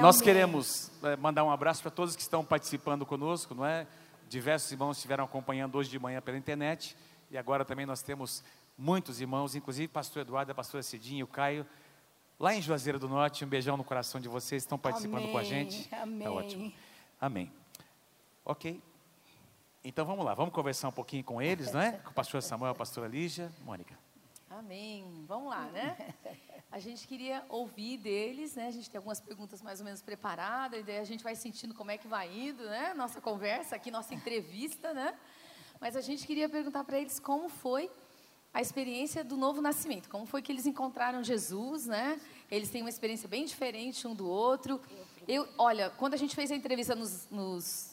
Nós amém. queremos eh, mandar um abraço para todos que estão participando conosco, não é? Diversos irmãos estiveram acompanhando hoje de manhã pela internet e agora também nós temos muitos irmãos, inclusive pastor Eduardo, a pastora Cidinha, o Caio, lá em Juazeiro do Norte. Um beijão no coração de vocês, estão participando com a Amém, gente. amém. Tá ótimo. Amém. Ok. Então vamos lá, vamos conversar um pouquinho com eles, não é? Com o pastor Samuel, a pastora Lígia, Mônica. Amém. Vamos lá, né? A gente queria ouvir deles, né? A gente tem algumas perguntas mais ou menos preparadas, e daí a gente vai sentindo como é que vai indo, né? Nossa conversa aqui, nossa entrevista, né? Mas a gente queria perguntar para eles como foi a experiência do novo nascimento, como foi que eles encontraram Jesus, né? Eles têm uma experiência bem diferente um do outro. Eu, olha, quando a gente fez a entrevista nos, nos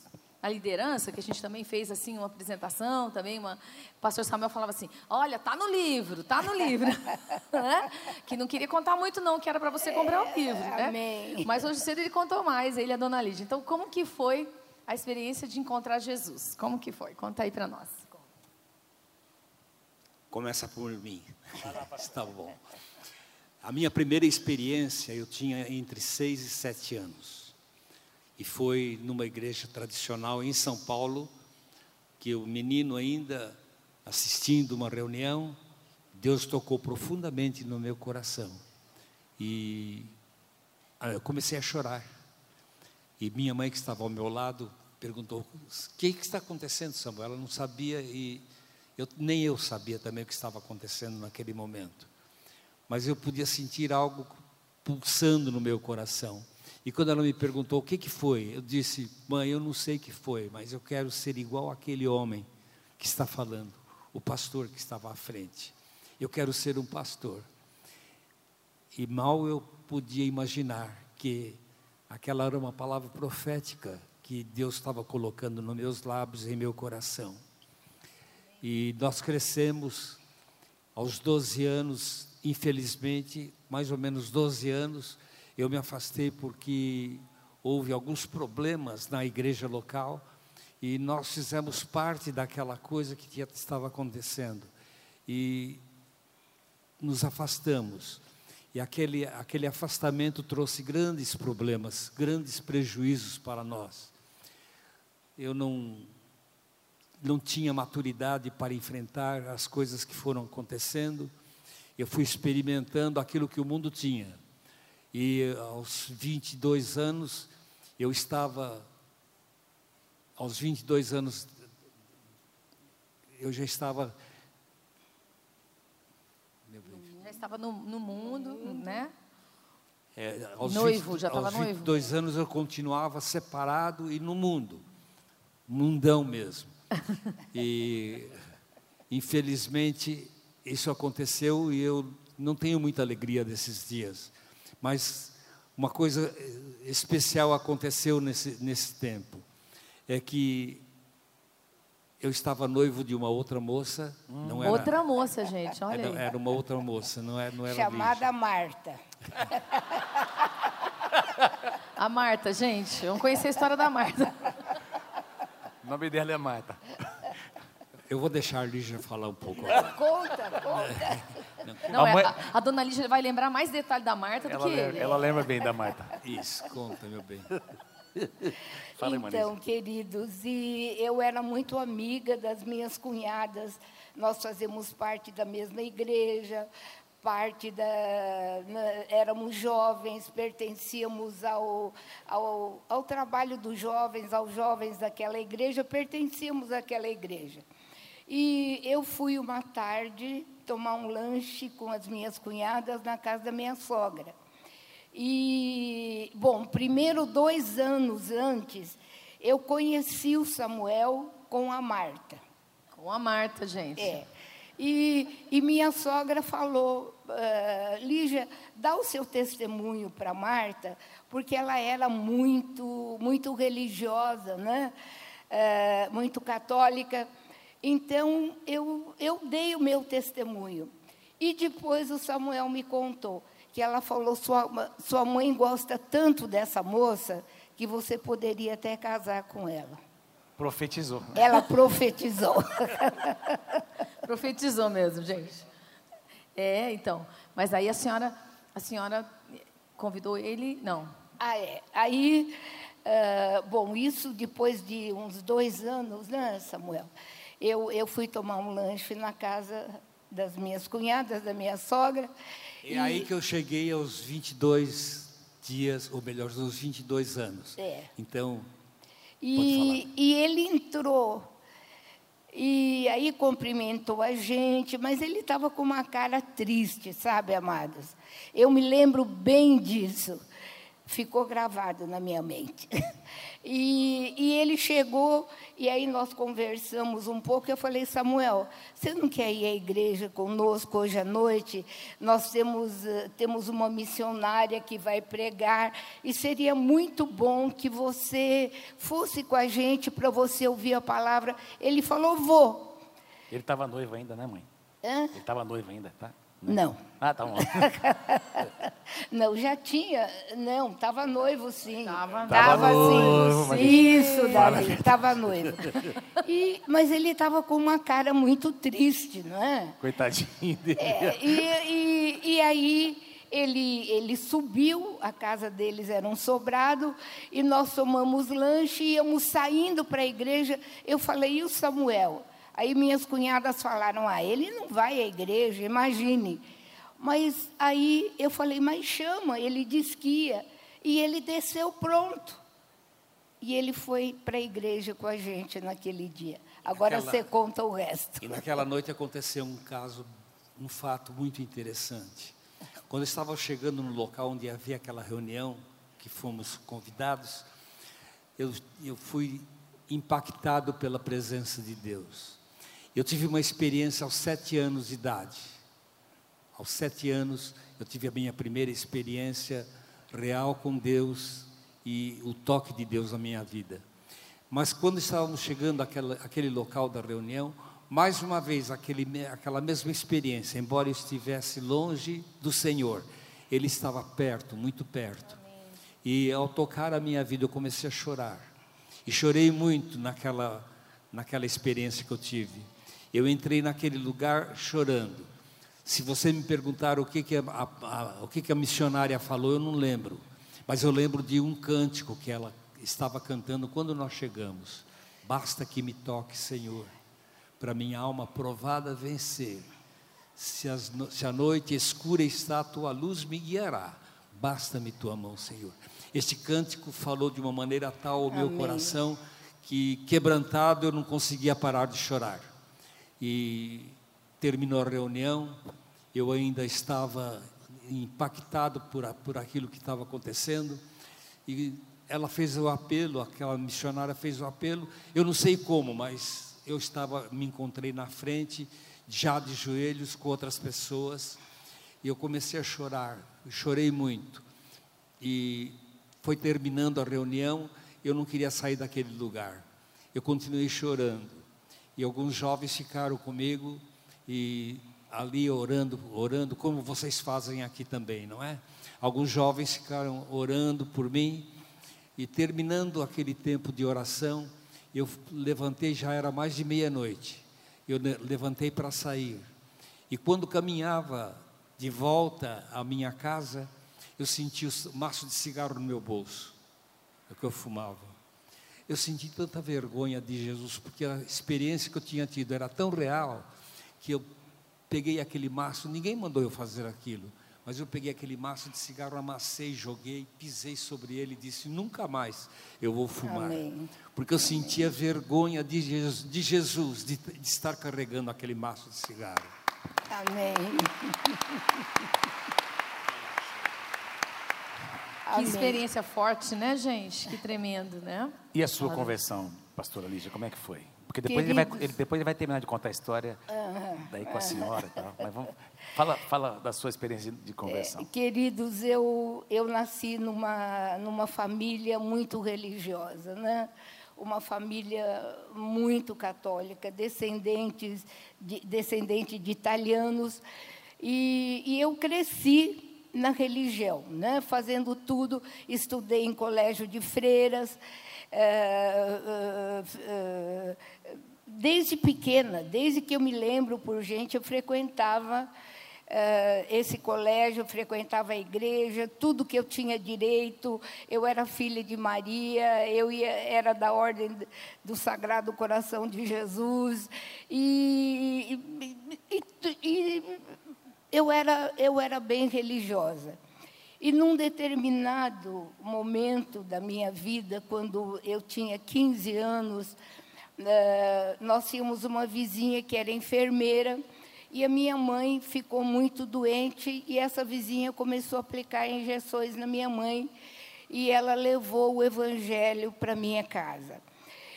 a liderança, que a gente também fez assim uma apresentação, também uma, o pastor Samuel falava assim: "Olha, tá no livro, tá no livro", né? Que não queria contar muito não, que era para você comprar o livro, né? amém. Mas hoje cedo ele contou mais, ele e a dona Lídia. Então, como que foi a experiência de encontrar Jesus? Como que foi? Conta aí para nós. Começa por mim. Está bom. A minha primeira experiência eu tinha entre seis e sete anos. E foi numa igreja tradicional em São Paulo, que o menino ainda assistindo uma reunião, Deus tocou profundamente no meu coração. E ah, eu comecei a chorar. E minha mãe, que estava ao meu lado, perguntou: O que, que está acontecendo, Samuel? Ela não sabia e eu, nem eu sabia também o que estava acontecendo naquele momento. Mas eu podia sentir algo pulsando no meu coração. E quando ela me perguntou o que, que foi, eu disse: Mãe, eu não sei o que foi, mas eu quero ser igual aquele homem que está falando, o pastor que estava à frente. Eu quero ser um pastor. E mal eu podia imaginar que aquela era uma palavra profética que Deus estava colocando nos meus lábios e em meu coração. E nós crescemos aos 12 anos, infelizmente, mais ou menos 12 anos, eu me afastei porque houve alguns problemas na igreja local e nós fizemos parte daquela coisa que tinha- estava acontecendo. E nos afastamos. E aquele, aquele afastamento trouxe grandes problemas, grandes prejuízos para nós. Eu não, não tinha maturidade para enfrentar as coisas que foram acontecendo. Eu fui experimentando aquilo que o mundo tinha. E aos 22 anos, eu estava. Aos 22 anos, eu já estava. Meu Deus. Já estava no, no mundo, né? É, aos Noivo, 20 já estava aos noivo. 22 anos eu continuava separado e no mundo, mundão mesmo. E infelizmente isso aconteceu e eu não tenho muita alegria desses dias. Mas uma coisa eh, especial aconteceu nesse, nesse tempo. É que eu estava noivo de uma outra moça, não era, Outra moça, gente, olha era, aí. era uma outra moça, não era, não era Chamada Lígia. Marta. A Marta, gente, vamos conhecer a história da Marta. O nome dela é Marta. Eu vou deixar a Lígia falar um pouco agora. Conta, conta. Não, A é, mãe- a, a dona Lígia vai lembrar mais detalhe da Marta do Ela, que lembra, ele. ela lembra bem da Marta. Isso, conta, meu bem. Fala, então, queridos, e eu era muito amiga das minhas cunhadas. Nós fazemos parte da mesma igreja, parte da. na- éramos jovens, pertencíamos ao, ao, ao trabalho dos jovens, aos jovens daquela igreja, pertencíamos àquela igreja. E eu fui uma tarde tomar um lanche com as minhas cunhadas na casa da minha sogra. E, bom, primeiro, dois anos antes, eu conheci o Samuel com a Marta. Com a Marta, gente. É. E, e minha sogra falou, ah, Lígia, dá o seu testemunho para Marta, porque ela era muito, muito religiosa, né? Ah, muito católica. Então, eu, eu dei o meu testemunho. E depois o Samuel me contou que ela falou, sua, sua mãe gosta tanto dessa moça que você poderia até casar com ela. Profetizou. Ela profetizou. Profetizou mesmo, gente. É, então. Mas aí a senhora, a senhora convidou ele, não. Ah, é. Aí, uh, bom, isso depois de uns dois anos, né, Samuel? Eu, eu fui tomar um lanche na casa das minhas cunhadas, da minha sogra. É e aí que eu cheguei aos 22 dias, ou melhor, aos 22 anos. É. Então, e, e ele entrou. E aí cumprimentou a gente, mas ele estava com uma cara triste, sabe, amados? Eu me lembro bem disso ficou gravado na minha mente. E, e, ele chegou, e aí nós conversamos um pouco. Eu falei, Samuel, você não quer ir à igreja conosco hoje à noite? Nós temos, uh, temos uma missionária que vai pregar, e seria muito bom que você fosse com a gente para você ouvir a palavra. Ele falou, vou. Ele estava noivo ainda, né, mãe? Hã? Ele estava noivo ainda, tá? Não. Ah, tá bom. não, já tinha. Não, estava noivo, sim. Estava tava, noivo. Sim. Isso, Davi, estava noivo. E, mas ele estava com uma cara muito triste, não é? Coitadinho dele. É, e, e, e aí ele, ele subiu, a casa deles era um sobrado, e nós tomamos lanche, íamos saindo para a igreja. Eu falei, e o Samuel? Aí minhas cunhadas falaram: ah, ele não vai à igreja, imagine. Mas aí eu falei: mas chama, ele disse que ia. E ele desceu pronto. E ele foi para a igreja com a gente naquele dia. Agora você conta o resto. E naquela noite aconteceu um caso, um fato muito interessante. Quando eu estava chegando no local onde havia aquela reunião, que fomos convidados, eu, eu fui impactado pela presença de Deus. Eu tive uma experiência aos sete anos de idade. Aos sete anos, eu tive a minha primeira experiência real com Deus e o toque de Deus na minha vida. Mas quando estávamos chegando àquela, àquele local da reunião, mais uma vez aquele, aquela mesma experiência, embora eu estivesse longe do Senhor, Ele estava perto, muito perto. E ao tocar a minha vida, eu comecei a chorar. E chorei muito naquela, naquela experiência que eu tive. Eu entrei naquele lugar chorando. Se você me perguntar o que, que, a, a, o que, que a missionária falou, eu não lembro. Mas eu lembro de um cântico que ela estava cantando quando nós chegamos. Basta que me toque, Senhor, para minha alma provada vencer. Se, as, se, a noite escura está, a tua luz me guiará. Basta-me tua mão, Senhor. Este cântico falou de uma maneira tal ao meu coração que, quebrantado, eu não conseguia parar de chorar e terminou a reunião, eu ainda estava impactado por, por aquilo que estava acontecendo, e ela fez o apelo, aquela missionária fez o apelo, eu não sei como, mas eu estava, me encontrei na frente, já de joelhos com outras pessoas, e eu comecei a chorar, chorei muito, e foi terminando a reunião, eu não queria sair daquele lugar, eu continuei chorando, e alguns jovens ficaram comigo e ali orando, orando, como vocês fazem aqui também, não é? Alguns jovens ficaram orando por mim e terminando aquele tempo de oração, eu levantei, já era mais de meia-noite. Eu levantei para sair. E quando caminhava de volta à minha casa, eu senti o maço de cigarro no meu bolso, é o que eu fumava eu senti tanta vergonha de Jesus, porque a experiência que eu tinha tido era tão real, que eu peguei aquele maço, ninguém mandou eu fazer aquilo, mas eu peguei aquele maço de cigarro, amassei, joguei, pisei sobre ele e disse: nunca mais eu vou fumar. Amém. Porque eu sentia vergonha de Jesus, de, Jesus, de, de estar carregando aquele maço de cigarro. Amém. Que experiência forte, né, gente? Que tremendo, né? E a sua conversão, pastora Lígia, como é que foi? Porque depois ele, vai, ele, depois ele vai terminar de contar a história daí com a senhora e tal. Mas vamos, fala, fala da sua experiência de conversão. É, queridos, eu, eu nasci numa, numa família muito religiosa, né? uma família muito católica, descendentes de, descendente de italianos, e, e eu cresci na religião, né? fazendo tudo. Estudei em colégio de freiras. É, é, é, desde pequena, desde que eu me lembro por gente, eu frequentava esse colégio, frequentava a igreja, tudo que eu tinha direito, eu era filha de Maria, eu era da ordem do Sagrado Coração de Jesus, e, e, e, eu, era, eu era bem religiosa. E num determinado momento da minha vida, quando eu tinha 15 anos, uh, nós tínhamos uma vizinha que era enfermeira, e a minha mãe ficou muito doente e essa vizinha começou a aplicar injeções na minha mãe e ela levou o evangelho para minha casa.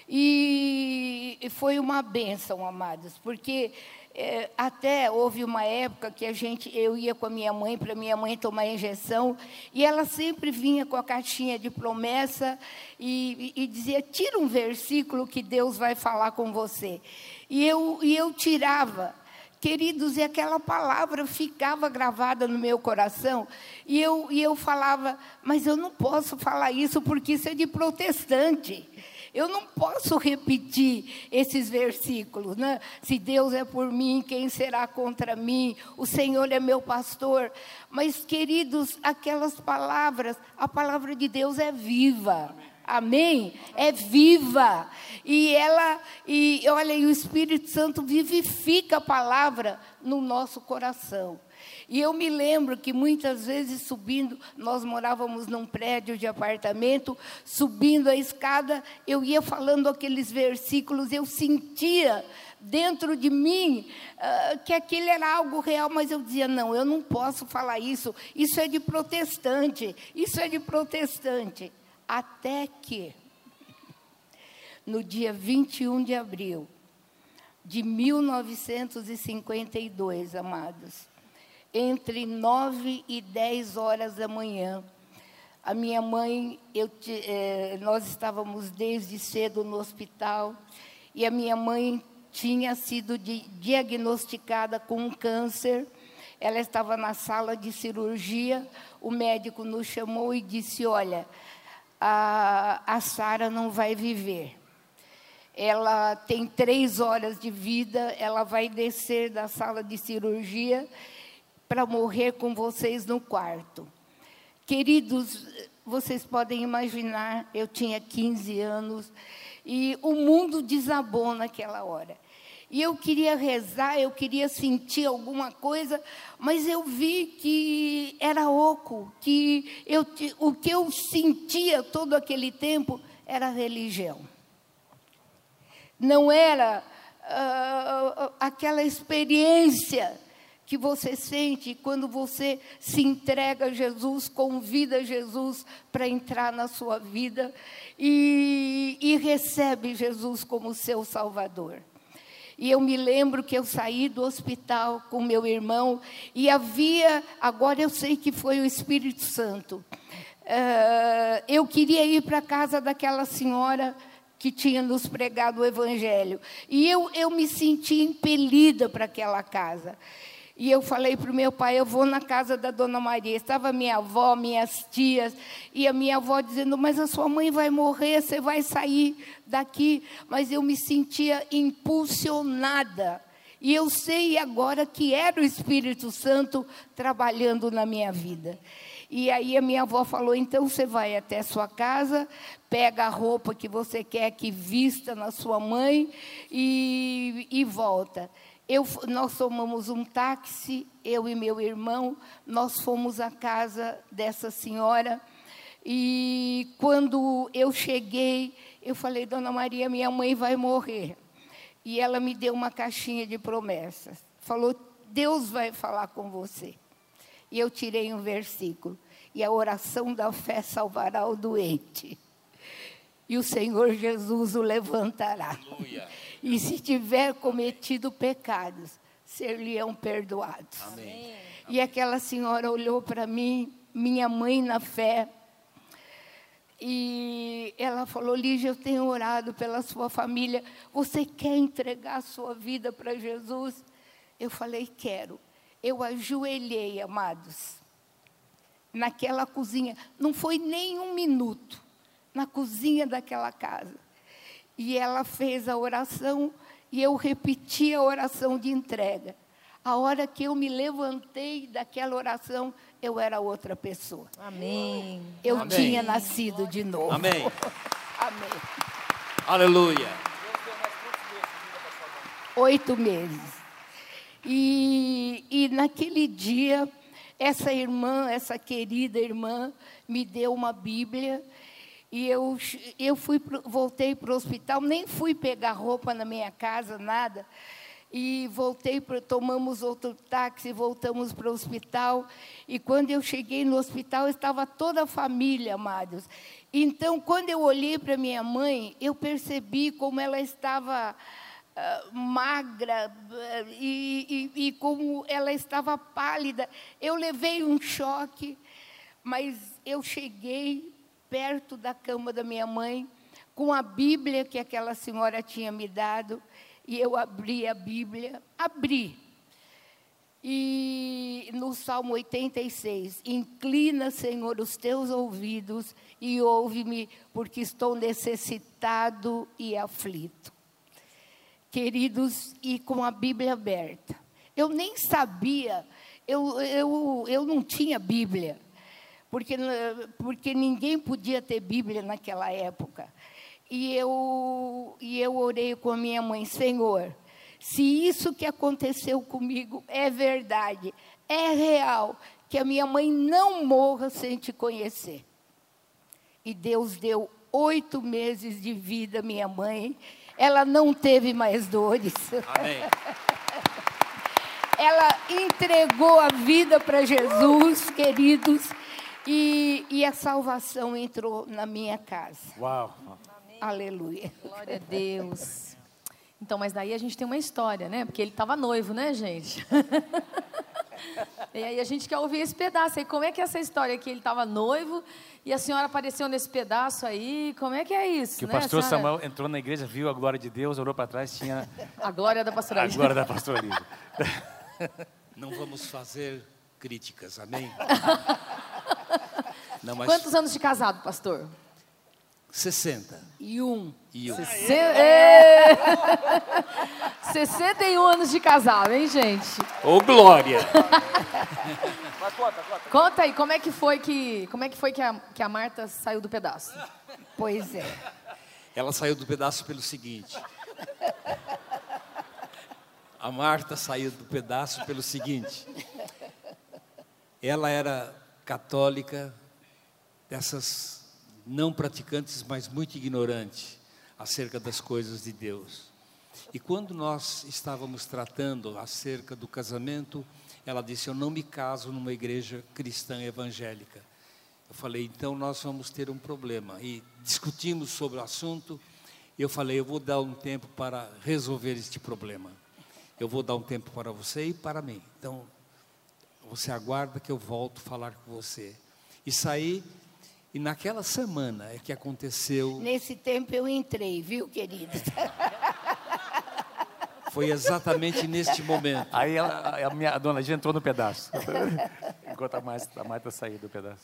E foi uma bênção, amados, porque é, até houve uma época que a gente, eu ia com a minha mãe para minha mãe tomar injeção e ela sempre vinha com a caixinha de promessa e, e, e dizia tira um versículo que Deus vai falar com você e eu, e eu tirava Queridos, e aquela palavra ficava gravada no meu coração, e eu, e eu falava, mas eu não posso falar isso porque isso é de protestante. Eu não posso repetir esses versículos, né? Se Deus é por mim, quem será contra mim? O Senhor é meu pastor. Mas, queridos, aquelas palavras, a palavra de Deus é viva. Amém. É viva. E ela, e olha, e o Espírito Santo vivifica a palavra no nosso coração. E eu me lembro que muitas vezes subindo, nós morávamos num prédio de apartamento, subindo a escada, eu ia falando aqueles versículos, eu sentia dentro de mim uh, que aquele era algo real, mas eu dizia: não, eu não posso falar isso, isso é de protestante, isso é de protestante. Até que, no dia 21 de abril de 1952, amados, entre nove e dez horas da manhã, a minha mãe, eu, eh, nós estávamos desde cedo no hospital, e a minha mãe tinha sido di diagnosticada com um câncer. Ela estava na sala de cirurgia, o médico nos chamou e disse: Olha, a, a Sara não vai viver. Ela tem três horas de vida, ela vai descer da sala de cirurgia para morrer com vocês no quarto. Queridos, vocês podem imaginar, eu tinha 15 anos e o mundo desabou naquela hora. E eu queria rezar, eu queria sentir alguma coisa, mas eu vi que era oco, que eu, o que eu sentia todo aquele tempo era religião. Não era uh, aquela experiência que você sente quando você se entrega a Jesus, convida Jesus para entrar na sua vida e, e recebe Jesus como seu Salvador. E eu me lembro que eu saí do hospital com meu irmão e havia, agora eu sei que foi o Espírito Santo. Uh, eu queria ir para a casa daquela senhora que tinha nos pregado o Evangelho. E eu, eu me senti impelida para aquela casa. E eu falei para o meu pai, eu vou na casa da dona Maria. Estava minha avó, minhas tias, e a minha avó dizendo, mas a sua mãe vai morrer, você vai sair daqui. Mas eu me sentia impulsionada. E eu sei agora que era o Espírito Santo trabalhando na minha vida. E aí a minha avó falou: então você vai até a sua casa, pega a roupa que você quer que vista na sua mãe e, e volta. Eu, nós tomamos um táxi, eu e meu irmão, nós fomos à casa dessa senhora. E quando eu cheguei, eu falei, Dona Maria, minha mãe vai morrer. E ela me deu uma caixinha de promessas. Falou, Deus vai falar com você. E eu tirei um versículo. E a oração da fé salvará o doente. E o Senhor Jesus o levantará. Aleluia. E se tiver cometido pecados, ser-lhe-ão perdoados. Amém. E aquela senhora olhou para mim, minha mãe na fé, e ela falou: Lígia, eu tenho orado pela sua família. Você quer entregar a sua vida para Jesus? Eu falei: quero. Eu ajoelhei, amados, naquela cozinha. Não foi nem um minuto na cozinha daquela casa. E ela fez a oração e eu repeti a oração de entrega. A hora que eu me levantei daquela oração, eu era outra pessoa. Amém. Eu Amém. tinha nascido de novo. Amém. Amém. Aleluia. Oito meses. E, e naquele dia, essa irmã, essa querida irmã, me deu uma Bíblia e eu, eu fui, voltei para o hospital, nem fui pegar roupa na minha casa, nada. E voltei, tomamos outro táxi, voltamos para o hospital. E quando eu cheguei no hospital, estava toda a família, amados. Então, quando eu olhei para minha mãe, eu percebi como ela estava ah, magra ah, e, e, e como ela estava pálida. Eu levei um choque, mas eu cheguei perto da cama da minha mãe, com a Bíblia que aquela senhora tinha me dado, e eu abri a Bíblia, abri. E no Salmo 86, inclina, Senhor, os teus ouvidos e ouve-me, porque estou necessitado e aflito. Queridos, e com a Bíblia aberta. Eu nem sabia, eu, eu, eu não tinha Bíblia porque, porque ninguém podia ter Bíblia naquela época. E eu, e eu orei com a minha mãe, Senhor, se isso que aconteceu comigo é verdade, é real, que a minha mãe não morra sem te conhecer. E Deus deu oito meses de vida à minha mãe, ela não teve mais dores. Amém. Ela entregou a vida para Jesus, queridos, e, e a salvação entrou na minha casa. Uau. Aleluia. Glória a Deus. Então, mas daí a gente tem uma história, né? Porque ele estava noivo, né, gente? e aí a gente quer ouvir esse pedaço aí. Como é que é essa história que ele estava noivo e a senhora apareceu nesse pedaço aí? Como é que é isso? Que o né, pastor senhora? Samuel entrou na igreja, viu a glória de Deus, olhou para trás, tinha A glória da pastora a glória da pastora. Não vamos fazer críticas, amém? Não, mas Quantos anos de casado, pastor? 60 E um. e um. Ê! 61 anos de casado, hein, gente? Ô, glória! Conta aí, como é que foi que, como é que, foi que, a, que a Marta saiu do pedaço? Pois é. Ela saiu do pedaço pelo seguinte. A Marta saiu do pedaço pelo seguinte. Ela era católica, dessas não praticantes, mas muito ignorante acerca das coisas de Deus. E quando nós estávamos tratando acerca do casamento, ela disse: Eu não me caso numa igreja cristã evangélica. Eu falei: Então nós vamos ter um problema. E discutimos sobre o assunto. Eu falei: Eu vou dar um tempo para resolver este problema. Eu vou dar um tempo para você e para mim. Então, você aguarda que eu volto falar com você. E saí, e naquela semana é que aconteceu, Nesse tempo eu entrei, viu, querido? foi exatamente neste momento. Aí ela- a, minha, a dona Lígia entrou no pedaço. Enquanto a Marta, a Marta saiu do pedaço.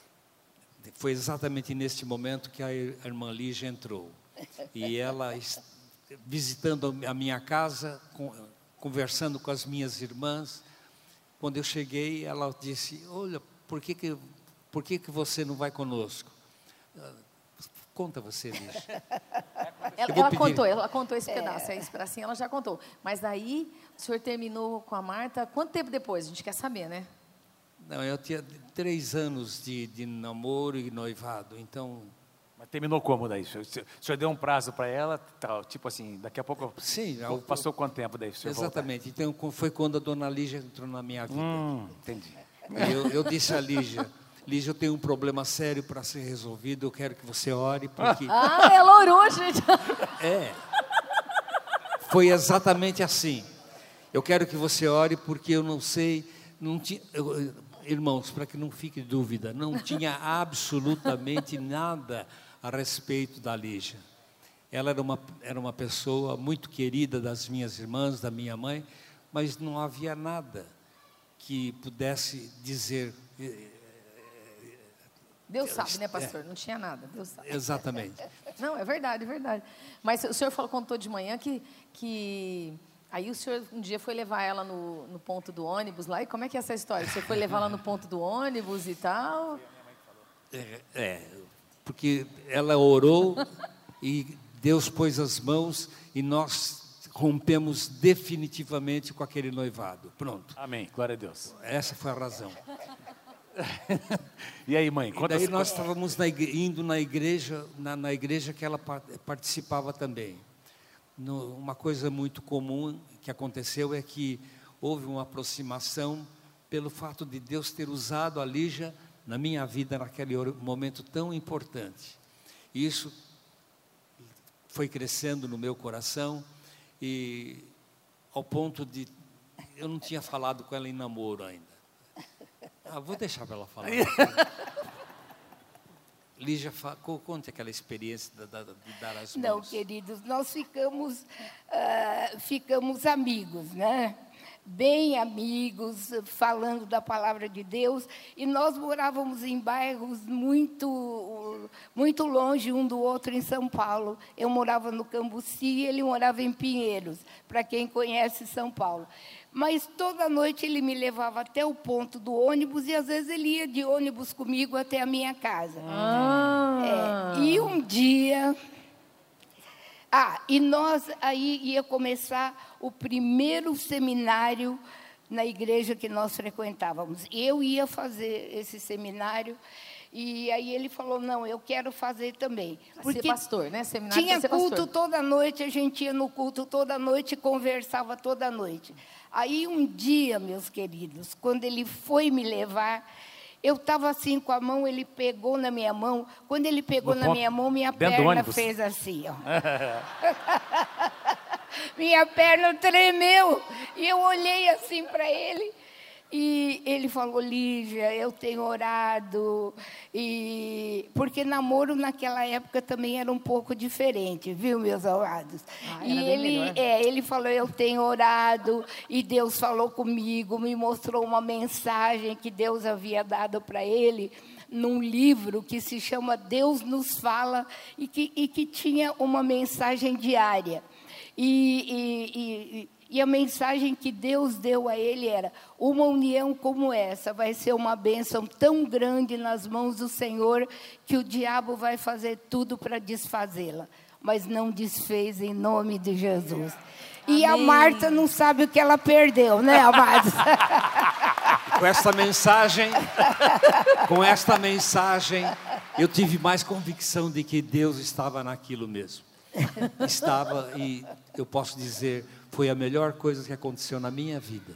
Foi exatamente neste momento que a ir- a irmã Lígia entrou. E ela, visitando a minha casa, con- conversando com as minhas irmãs, quando eu cheguei, ela disse: Olha, por que, que, por que, que você não vai conosco? Ah, Conta você, Lígia. Ela, ela contou, ela contou esse pedaço, é isso para assim, ela já contou. Mas aí o senhor terminou com a Marta, quanto tempo depois? A gente quer saber, né? Não, eu tinha três anos de, de namoro e noivado, então, terminou como daí? O senhor, o senhor deu um prazo para ela, tal, tipo assim, daqui a pouco. sim, Ou Passou quanto tempo daí? o senhor voltar? exatamente. Então, foi quando a dona Lígia entrou na minha vida. Hum, entendi. Eu, eu disse a Lígia, Lígia, eu tenho um problema sério para ser resolvido, eu quero que você ore, porque... Ah, ela orou, gente. É. Foi exatamente assim. Eu quero que você ore porque eu não sei, não tinha, eu- eu- irmãos, para que não fique dúvida, não tinha absolutamente nada a respeito da Lígia. Ela era uma, era uma pessoa muito querida das minhas irmãs, da minha mãe, mas não havia nada que pudesse dizer eh, Deus sabe, né, pastor? Não tinha nada, Deus sabe. exatamente. Não, é verdade, é verdade. Mas o senhor falou, contou de manhã que, que Aí o senhor um dia foi levar ela no, no ponto do ônibus lá, e como é que é essa história? Você foi levar ela no ponto do ônibus e tal? É, é, porque ela orou e Deus pôs as mãos e nós rompemos definitivamente com aquele noivado. Pronto. Amém. Glória a Deus. Essa foi a razão. e aí, mãe? E daí nós estávamos na igreja, indo na igreja, na, na, igreja que ela participava também. No, uma coisa muito comum que aconteceu é que houve uma aproximação pelo fato de Deus ter usado a Lígia na minha vida naquele momento tão importante. Isso foi crescendo no meu coração e ao ponto de eu não tinha falado com ela em namoro ainda. Ah, vou deixar para ela falar. Lígia, conte aquela experiência de, dar as mãos. Não, queridos, nós ficamos, uh, ficamos amigos, né? Bem amigos, falando da palavra de Deus, e nós morávamos em bairros muito, muito longe um do outro em São Paulo. Eu morava no Cambuci, ele morava em Pinheiros, para quem conhece São Paulo. Mas toda noite ele me levava até o ponto do ônibus e às vezes ele ia de ônibus comigo até a minha casa. Ah. É, e um dia ah, e nós aí ia começar o primeiro seminário na igreja que nós frequentávamos. Eu ia fazer esse seminário e aí ele falou: "Não, eu quero fazer também". Porque ser pastor, né? Seminário tinha culto pastor. toda noite, a gente ia no culto toda noite, conversava toda noite. Aí um dia, meus queridos, quando ele foi me levar, eu estava assim com a mão, ele pegou na minha mão. Quando ele pegou no na ponto, minha mão, minha perna fez assim, ó. minha perna tremeu. E eu olhei assim para ele. E ele falou, Lígia, eu tenho orado. E porque namoro naquela época também era um pouco diferente, viu, meus amados? Ah, e ele, é, ele falou, eu tenho orado, e Deus falou comigo, me mostrou uma mensagem que Deus havia dado para ele num livro que se chama Deus nos fala e que, e que tinha uma mensagem diária. E, e, e a mensagem que Deus deu a ele era: uma união como essa vai ser uma bênção tão grande nas mãos do Senhor que o diabo vai fazer tudo para desfazê-la. Mas não desfez em nome de Jesus. E Amém. a Marta não sabe o que ela perdeu, né, amados? com esta mensagem, com esta mensagem, eu tive mais convicção de que Deus estava naquilo mesmo. Estava e eu posso dizer foi a melhor coisa que aconteceu na minha vida.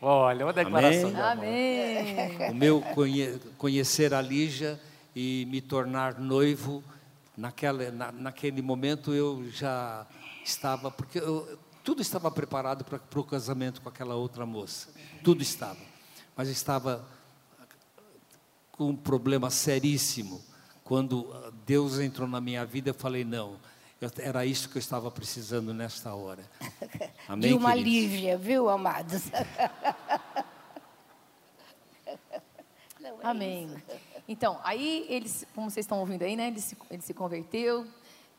Olha, uma declaração Amém. de amor. O meu conhe conhecer a Lígia e me tornar noivo, naquela, na, naquele momento eu já estava, porque eu, tudo estava preparado para, para o casamento com aquela outra moça. Tudo estava. Mas estava com um problema seríssimo. Quando Deus entrou na minha vida, eu falei: não, era isso que eu estava precisando nesta hora. Amém, De uma queridos? Lívia, viu, amados? Não, é Amém. Isso. Então, aí eles, como vocês estão ouvindo aí, né? Ele se, ele se converteu.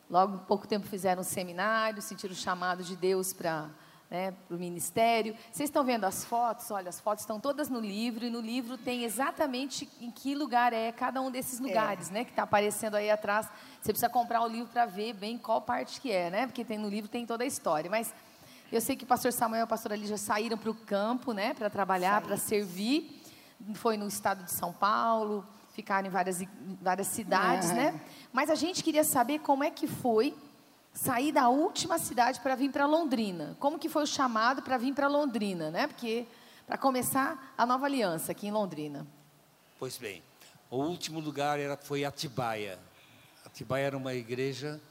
Logo, pouco tempo fizeram um seminário, sentiram o chamado de Deus para né, para o ministério. Vocês estão vendo as fotos? Olha, as fotos estão todas no livro, e no livro tem exatamente em que lugar é cada um desses lugares, é. né? Que está aparecendo aí atrás. Você precisa comprar o livro para ver bem qual parte que é, né? Porque tem no livro tem toda a história. Mas eu sei que o pastor Samuel e a pastora Lígia saíram para o campo, né? Para trabalhar, para servir. Foi no estado de São Paulo, ficaram em várias, várias cidades, é. né? Mas a gente queria saber como é que foi sair da última cidade para vir para Londrina. Como que foi o chamado para vir para Londrina, né? Porque para começar a nova aliança aqui em Londrina. Pois bem, o último lugar era foi Atibaia. Atibaia era uma igreja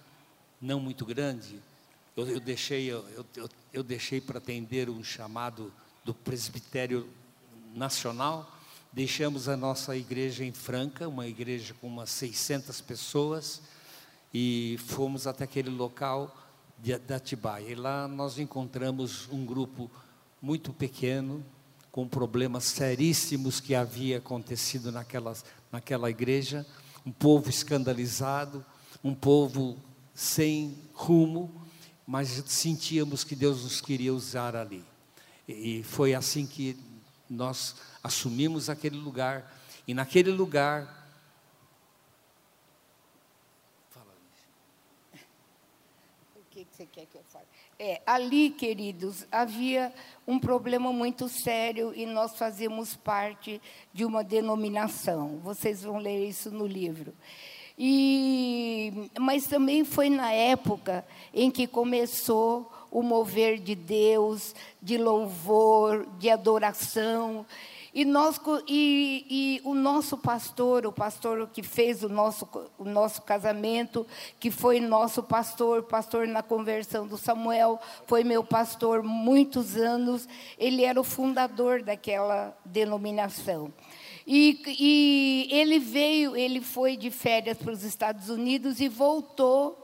não muito grande. Eu, eu deixei eu, eu, eu deixei para atender um chamado do presbitério nacional. Deixamos a nossa igreja em Franca, uma igreja com umas 600 pessoas e fomos até aquele local de, de Atibaia. E lá nós encontramos um grupo muito pequeno, com problemas seríssimos que havia acontecido naquelas, naquela igreja, um povo escandalizado, um povo sem rumo, mas sentíamos que Deus nos queria usar ali. E foi assim que nós assumimos aquele lugar, e naquele lugar. O que você quer que eu fale? É, ali, queridos, havia um problema muito sério e nós fazíamos parte de uma denominação. Vocês vão ler isso no livro. E, mas também foi na época em que começou o mover de Deus, de louvor, de adoração. E, nós, e, e, o nosso pastor, o pastor que fez o nosso, o nosso casamento, que foi nosso pastor, pastor na conversão do Samuel, foi meu pastor muitos anos, ele era o fundador daquela denominação. E, e ele veio, ele foi de férias para os Estados Unidos e voltou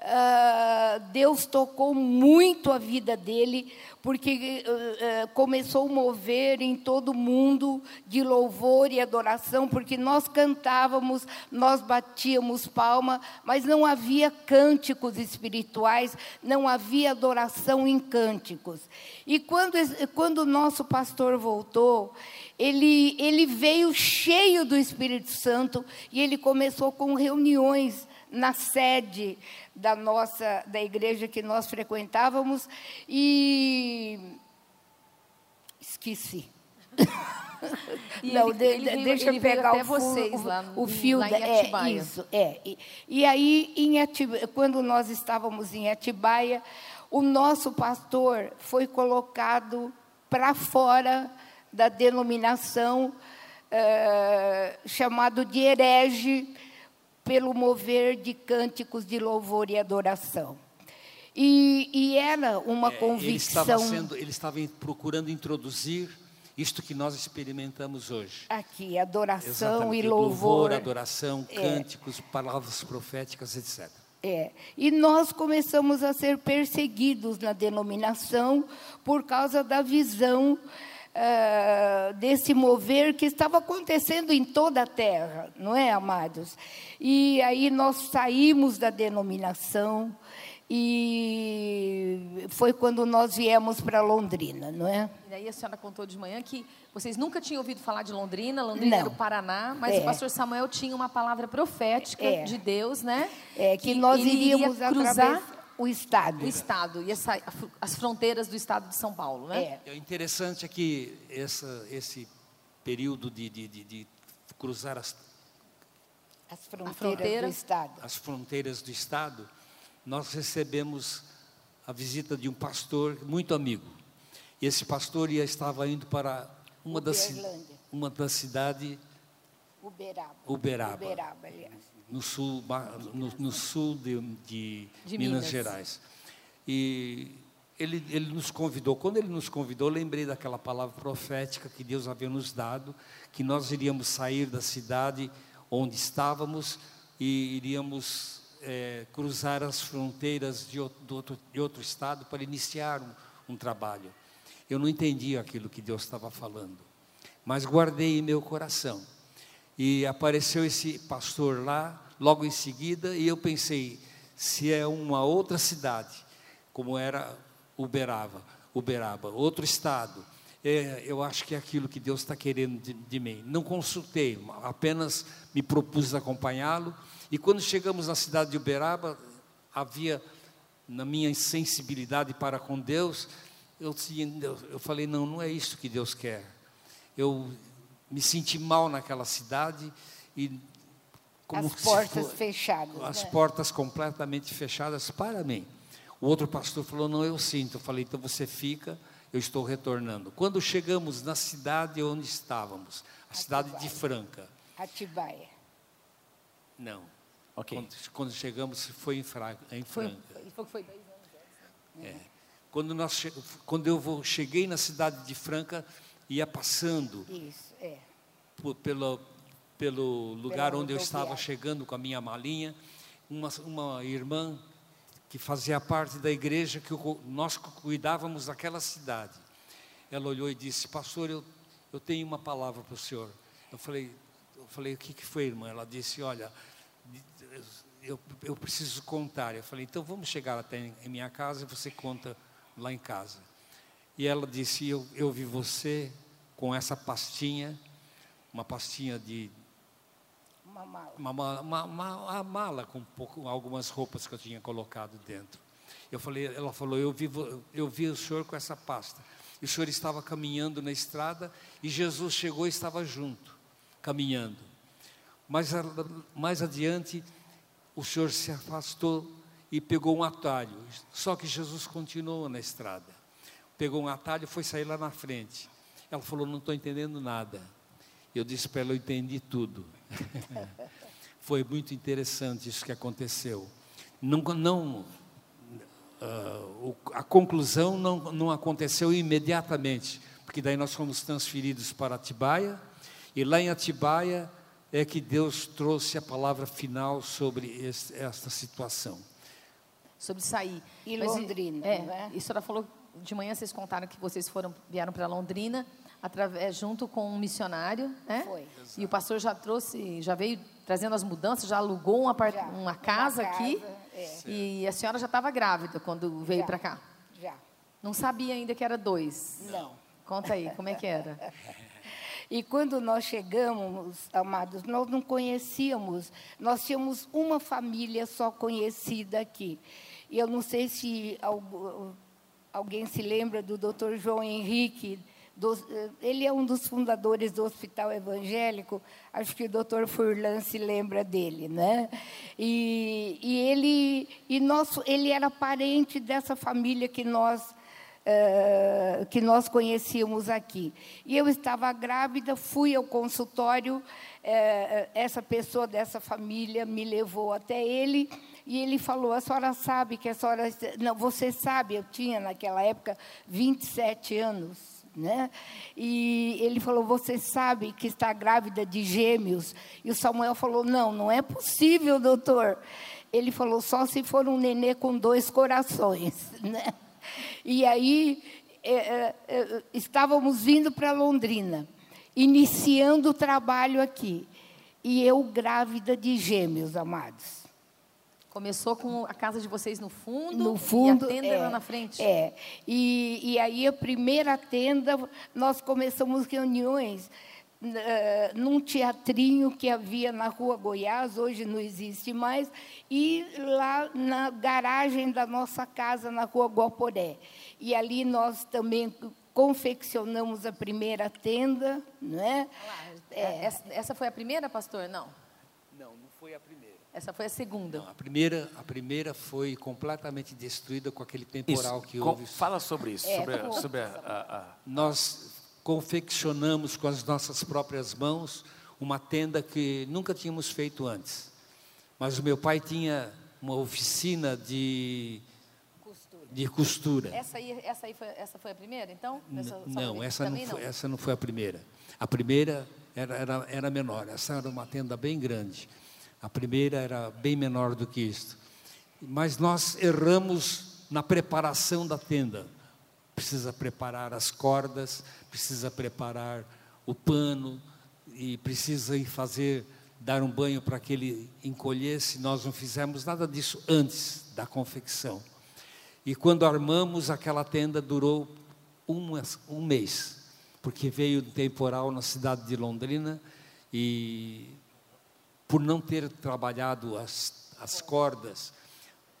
Uh, Deus tocou muito a vida dele, porque uh, uh, começou a mover em todo mundo de louvor e adoração, porque nós cantávamos, nós batíamos palma, mas não havia cânticos espirituais, não havia adoração em cânticos. E quando, quando o nosso pastor voltou, ele, ele veio cheio do Espírito Santo e ele começou com reuniões na sede da nossa da igreja que nós frequentávamos e esqueci. E Não, ele, de, ele deixa eu pegar o, vocês o, lá, o fio lá da, é isso é e, e aí em Atibaia, quando nós estávamos em Atibaia o nosso pastor foi colocado para fora da denominação uh, chamado de herege pelo mover de cânticos de louvor e adoração. E, e era uma é, convicção. Ele estava, sendo, ele estava procurando introduzir isto que nós experimentamos hoje. Aqui, adoração Exatamente. e louvor. Louvor, adoração, é. cânticos, palavras proféticas, etc. É. E nós começamos a ser perseguidos na denominação por causa da visão uh, desse mover que estava acontecendo em toda a terra, não é, amados? E aí nós saímos da denominação e foi quando nós viemos para Londrina, não é? E aí a senhora contou de manhã que vocês nunca tinham ouvido falar de Londrina, Londrina não. era o Paraná, mas é. o pastor Samuel tinha uma palavra profética é. de Deus, né? É, que, que nós iríamos cruzar o Estado. O Estado, e essa, as fronteiras do Estado de São Paulo, né? É. é interessante é que essa, esse período de, de, de, de cruzar as, as fronteiras fronteira, do Estado. As fronteiras do Estado, nós recebemos a visita de um pastor muito amigo. E esse pastor ia, estava indo para uma das, uma da cidade Uberaba. Uberaba. Uberaba, aliás no sul, no, no sul de, de, de Minas, Minas, Gerais. E ele, ele nos convidou. Quando ele nos convidou, lembrei daquela palavra profética que Deus havia nos dado, que nós iríamos sair da cidade onde estávamos e iríamos é, cruzar as fronteiras de outro, de outro estado para iniciar um, um trabalho. Eu não entendia aquilo que Deus estava falando, mas guardei em meu coração. E apareceu esse pastor lá, logo em seguida, e eu pensei, se é uma outra cidade, como era Uberaba, Uberaba outro estado, é, eu acho que é aquilo que Deus está querendo de, de, mim. Não consultei, apenas me propus acompanhá-lo. E quando chegamos na cidade de Uberaba, havia, na minha sensibilidade para com Deus, eu, eu falei: não, não é isso que Deus quer. Eu me senti mal naquela cidade e como as portas for, fechadas. As né? portas completamente fechadas para mim. O outro pastor falou: Não, eu sinto. Eu falei: Então você fica, eu estou retornando. Quando chegamos na cidade onde estávamos, a Atibaia. cidade de Franca. Atibaia. Não. Okay. Quando, quando chegamos, foi em, Fra, em Franca. Foi, foi, dois anos antes. É. Quando, nós, quando eu cheguei na cidade de Franca, ia passando. Isso. Por, pelo, pelo lugar onde eu estava chegando com a minha malinha, uma, uma irmã que fazia parte da igreja que nós cuidávamos daquela cidade. Ela olhou e disse: Pastor, eu, eu tenho uma palavra para o senhor. Eu falei, eu falei: O que, que foi, irmã? Ela disse: Olha, eu, eu preciso contar. Eu falei, então vamos chegar até em minha casa e você conta lá em casa. E ela disse, eu, eu vi você com essa pastinha, uma pastinha de... Uma mala. Uma, uma, uma, uma mala com pouco, algumas roupas que eu tinha colocado dentro. Eu falei, ela falou, eu vi, eu vi o senhor com essa pasta. E o senhor estava caminhando na estrada e Jesus chegou e estava junto, caminhando. Mas mais adiante, o senhor se afastou e pegou um atalho. Só que Jesus continuou na estrada. Pegou um atalho e foi sair lá na frente. Ela falou: Não estou entendendo nada. Eu disse para ela: Eu entendi tudo. foi muito interessante isso que aconteceu. Não, não uh, a conclusão não, não aconteceu imediatamente, porque daí nós fomos transferidos para Atibaia, e lá em Atibaia é que Deus trouxe a palavra final sobre esse, esta situação. Sobre sair. E Mas, Londrina, é, né? E a senhora falou, de manhã vocês contaram que vocês foram, vieram para Londrina, através, junto com um missionário, né? Foi. E o pastor já trouxe, já veio trazendo as mudanças, já alugou uma, já, uma, casa, uma casa aqui. É. E a senhora já estava grávida quando veio para cá? Já. Não sabia ainda que era dois? Não. Conta aí, como é que era? E quando nós chegamos, amados, nós não conhecíamos, nós tínhamos uma família só conhecida aqui. E eu não sei se alguém se lembra do Dr. João Henrique, do, ele é um dos fundadores do Hospital Evangélico, acho que o doutor Furlan se lembra dele, né? E, e ele, e nosso, ele era parente dessa família que nós Uh, que nós conhecíamos aqui. E eu estava grávida, fui ao consultório, uh, essa pessoa dessa família me levou até ele e ele falou: A senhora sabe que a senhora. Não, você sabe, eu tinha naquela época 27 anos. Né? E ele falou: Você sabe que está grávida de gêmeos? E o Samuel falou: Não, não é possível, doutor. Ele falou: Só se for um nenê com dois corações. Né? E aí é, é, é, estávamos vindo para Londrina, iniciando o trabalho aqui. E eu grávida de gêmeos, amados. Começou com a casa de vocês no fundo, no fundo e a tenda é, lá na frente. É. E, e aí a primeira tenda, nós começamos reuniões uh, num teatrinho que havia na Rua Goiás, hoje não existe mais, e lá na garagem da nossa casa, na Rua Guaporé. E ali nós também confeccionamos a primeira tenda, não é? é. Essa, essa foi a primeira, pastor? Não. Não, não foi a primeira. Essa foi a segunda. Não, a primeira, a primeira foi completamente destruída com aquele temporal isso. que houve. Fala sobre isso, é, sobre, a, sobre a, a, a... Nós confeccionamos com as nossas próprias mãos uma tenda que nunca tínhamos feito antes. Mas o meu pai tinha uma oficina de costura. De costura. Essa aí, essa aí foi, essa foi a primeira, então? Essa, não, essa não, foi, não, essa não foi a primeira. A primeira era, era, era menor. Essa era uma tenda bem grande. A primeira era bem menor do que isto. Mas nós erramos na preparação da tenda. Precisa preparar as cordas, precisa preparar o pano e precisa ir fazer dar um banho para que ele encolhesse. Nós não fizemos nada disso antes da confecção. E quando armamos aquela tenda durou um, um mês, porque veio um temporal na cidade de Londrina e por não ter trabalhado as, as cordas,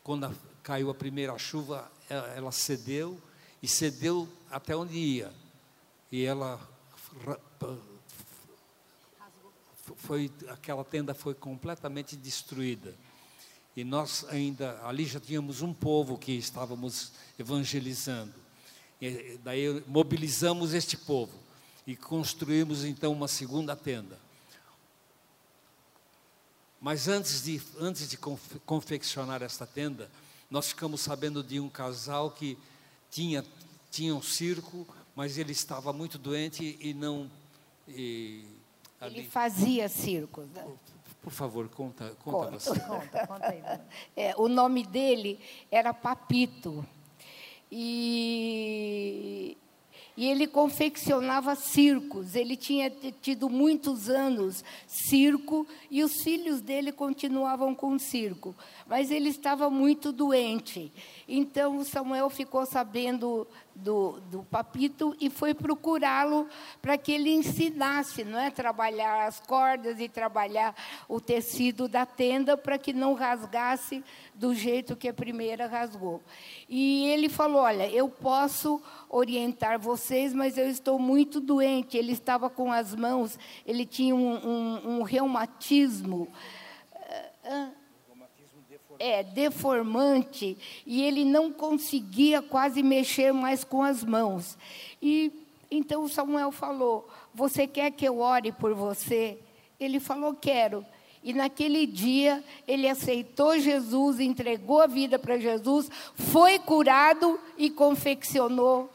quando a, caiu a primeira chuva, ela, ela, cedeu e cedeu até onde ia. E ela foi aquela tenda foi completamente destruída. E nós ainda ali já tínhamos um povo que estávamos evangelizando. E daí mobilizamos este povo e construímos então uma segunda tenda. Mas antes de, antes de confeccionar esta tenda, nós ficamos sabendo de um casal que tinha, tinha um circo, mas ele estava muito doente e não. E, ali... Ele fazia circo. Né? Por, por, favor, conta, conta, conta você. Conta, conta aí. É, o nome dele era Papito. E e ele confeccionava circos. Ele tinha tido muitos anos circo e os filhos dele continuavam com circo, mas ele estava muito doente. Então Samuel ficou sabendo do, do Papito e foi procurá-lo para que ele ensinasse, não é, trabalhar as cordas e trabalhar o tecido da tenda para que não rasgasse do jeito que a primeira rasgou. E ele falou: Olha, eu posso orientar vocês, mas eu estou muito doente. Ele estava com as mãos, ele tinha um, um, um reumatismo. É, deformante, e ele não conseguia quase mexer mais com as mãos. E então Samuel falou: Você quer que eu ore por você? Ele falou: Quero. E naquele dia ele aceitou Jesus, entregou a vida para Jesus, foi curado e confeccionou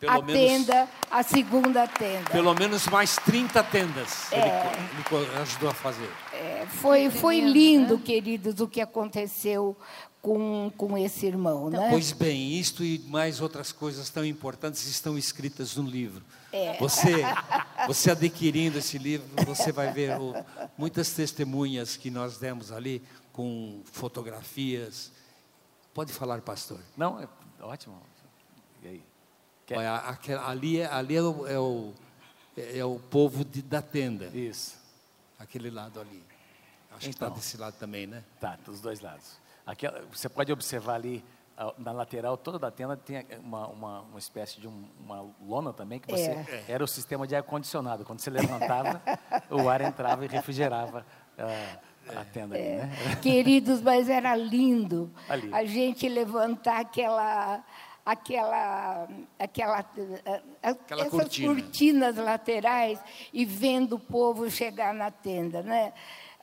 pelo a menos, tenda, a segunda tenda. Pelo menos mais 30 tendas é, ele, ele, ajudou a fazer. É, foi, foi lindo, né? queridos, o que aconteceu com, com esse irmão. Então, né? Pois bem, isto e mais outras coisas tão importantes estão escritas no livro. É. Você, você adquirindo esse livro, você vai ver o, muitas testemunhas que nós demos ali, com fotografias. Pode falar, pastor. Não, é ótimo. E aí? Olha, aquela, ali, é, ali é, o, é, o, é o povo de, da tenda. Isso. Aquele lado ali. Acho então, que está desse lado também, né? Tá, dos dois lados. Aquela, você pode observar ali na lateral toda da tenda tem uma, uma, uma espécie de um, uma lona também que você é. era o sistema de ar condicionado. Quando você levantava, o ar entrava e refrigerava uh, a tenda. É. Ali, né? Queridos, mas era lindo ali. a gente levantar aquela aquela, aquela, aquela essas cortina. cortinas laterais e vendo o povo chegar na tenda, né?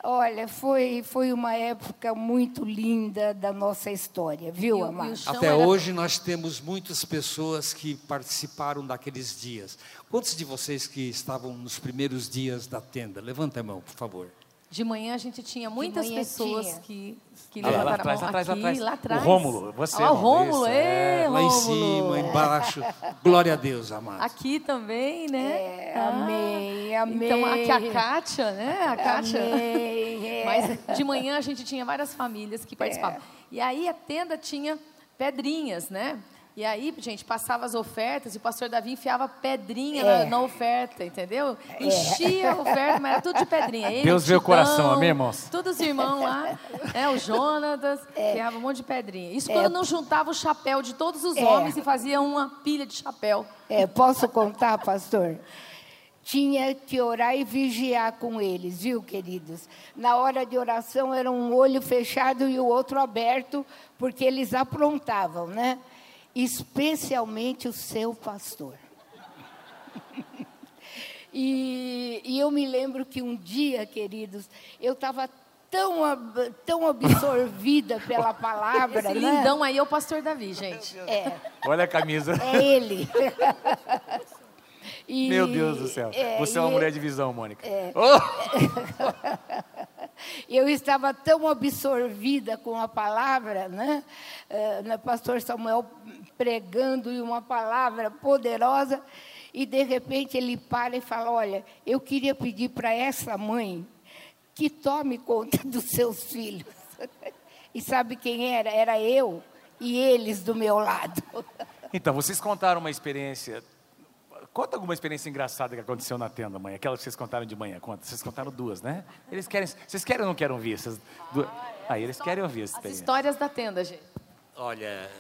Olha, foi, foi uma época muito linda da nossa história, viu, Amado? Até era... hoje nós temos muitas pessoas que participaram daqueles dias. Quantos de vocês que estavam nos primeiros dias da tenda? Levanta a mão, por favor. De manhã a gente tinha muitas pessoas tinha. que, que ah, levantaram lá atrás, a mão atrás, aqui, atrás. lá atrás. O Rômulo, você. Ah, o Rômulo, é, Lá em cima, embaixo. Glória a Deus, amado. Aqui também, né? É, ah, amém, amém. Então, aqui a Kátia, né? A Kátia. Amém, é. Mas de manhã a gente tinha várias famílias que participavam. É. E aí a tenda tinha pedrinhas, né? E aí, gente, passava as ofertas e o pastor Davi enfiava pedrinha é. na, na, oferta, entendeu? É. Enchia a oferta, mas era tudo de pedrinha. Ele, Deus vê o coração, amém, irmãos? Todos os irmãos lá, né, o Jonatas, é. enfiava um monte de pedrinha. Isso quando é. não juntava o chapéu de todos os é. homens e fazia uma pilha de chapéu. É, posso contar, pastor? tinha que orar e vigiar com eles, viu, queridos? Na hora de oração era um olho fechado e o outro aberto, porque eles aprontavam, né? Especialmente o seu pastor. e, e, eu me lembro que um dia, queridos, eu estava tão, tão absorvida pela palavra. Esse né? lindão aí é o pastor Davi, gente. É. Olha a camisa. É ele. E, Meu Deus do céu. É, Você é uma mulher de visão, Mônica. É, oh! Eu estava tão absorvida com a palavra, né? Uh, pastor Samuel pregando e uma palavra poderosa, e de repente ele para e fala: Olha, eu queria pedir para essa mãe que tome conta dos seus filhos. E sabe quem era? Era eu e eles do meu lado. Então, vocês contaram uma experiência Conta alguma experiência engraçada que aconteceu na tenda, mãe. Aquela que vocês contaram de manhã. Conta. Vocês contaram duas, né? Eles querem. Vocês querem ou não querem ouvir essas duas? Ah, eles querem ouvir essa experiência. As histórias da tenda, gente. Olha,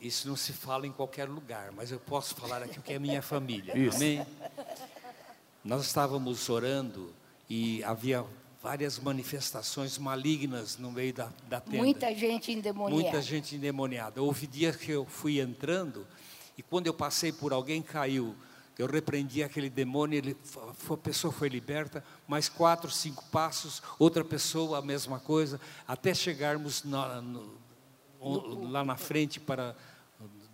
isso não se fala em qualquer lugar, mas eu posso falar aqui o que é minha família. Isso. Amém? Nós estávamos orando e havia várias manifestações malignas no meio da, da tenda. Muita gente endemoniada. Muita gente endemoniada. Houve dias que eu fui entrando e quando eu passei por alguém, caiu. Eu repreendi aquele demônio, ele, a pessoa foi liberta, mais quatro, cinco passos, outra pessoa, a mesma coisa, até chegarmos na, no, lá na frente para,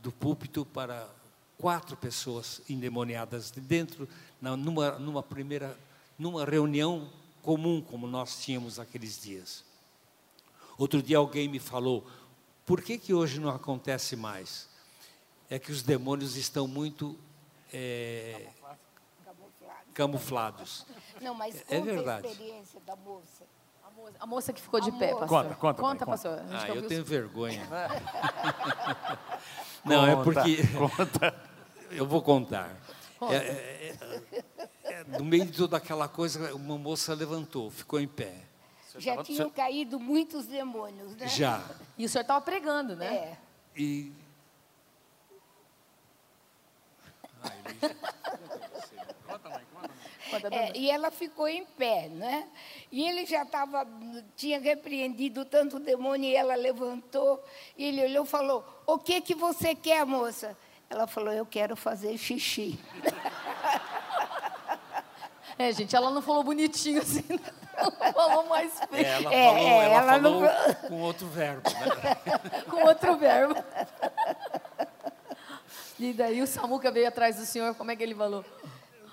do púlpito para quatro pessoas endemoniadas dentro, numa, numa primeira, numa reunião comum como nós tínhamos aqueles dias. Outro dia alguém me falou, por que que hoje não acontece mais? É que os demônios estão muito é, Camuflado. camuflados. Não, mas É verdade. a experiência da moça. A moça, a moça que ficou de A pé, moça. pastor. Conta, conta, mãe, conta. pastor. Ah, eu tenho vergonha. Não, é Conta, porque Conta. eu vou contar. Conta. É, é, é, é, no meio de toda aquela coisa, uma moça levantou, ficou em pé. Já tinham caído muitos demônios, né? Já. E o senhor estava pregando, né? É. E Conta, É, e ela ficou em pé, né? E ele já estava, tinha repreendido tanto o demônio, e ela levantou, e ele olhou e falou, o que que você quer, moça? Ela falou, eu quero fazer xixi. É, gente, ela não falou bonitinho assim, não. Ela falou mais feio, ela É, falou, é, ela ela não- falou com outro verbo. Né? com outro verbo. E daí o Samuca veio atrás do senhor, como é que ele falou?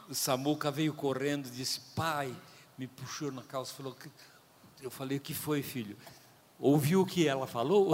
O Samuca veio correndo e disse: Pai, me puxou na calça falou: "Que-" Eu falei: O que foi, filho? Ouviu o que ela falou?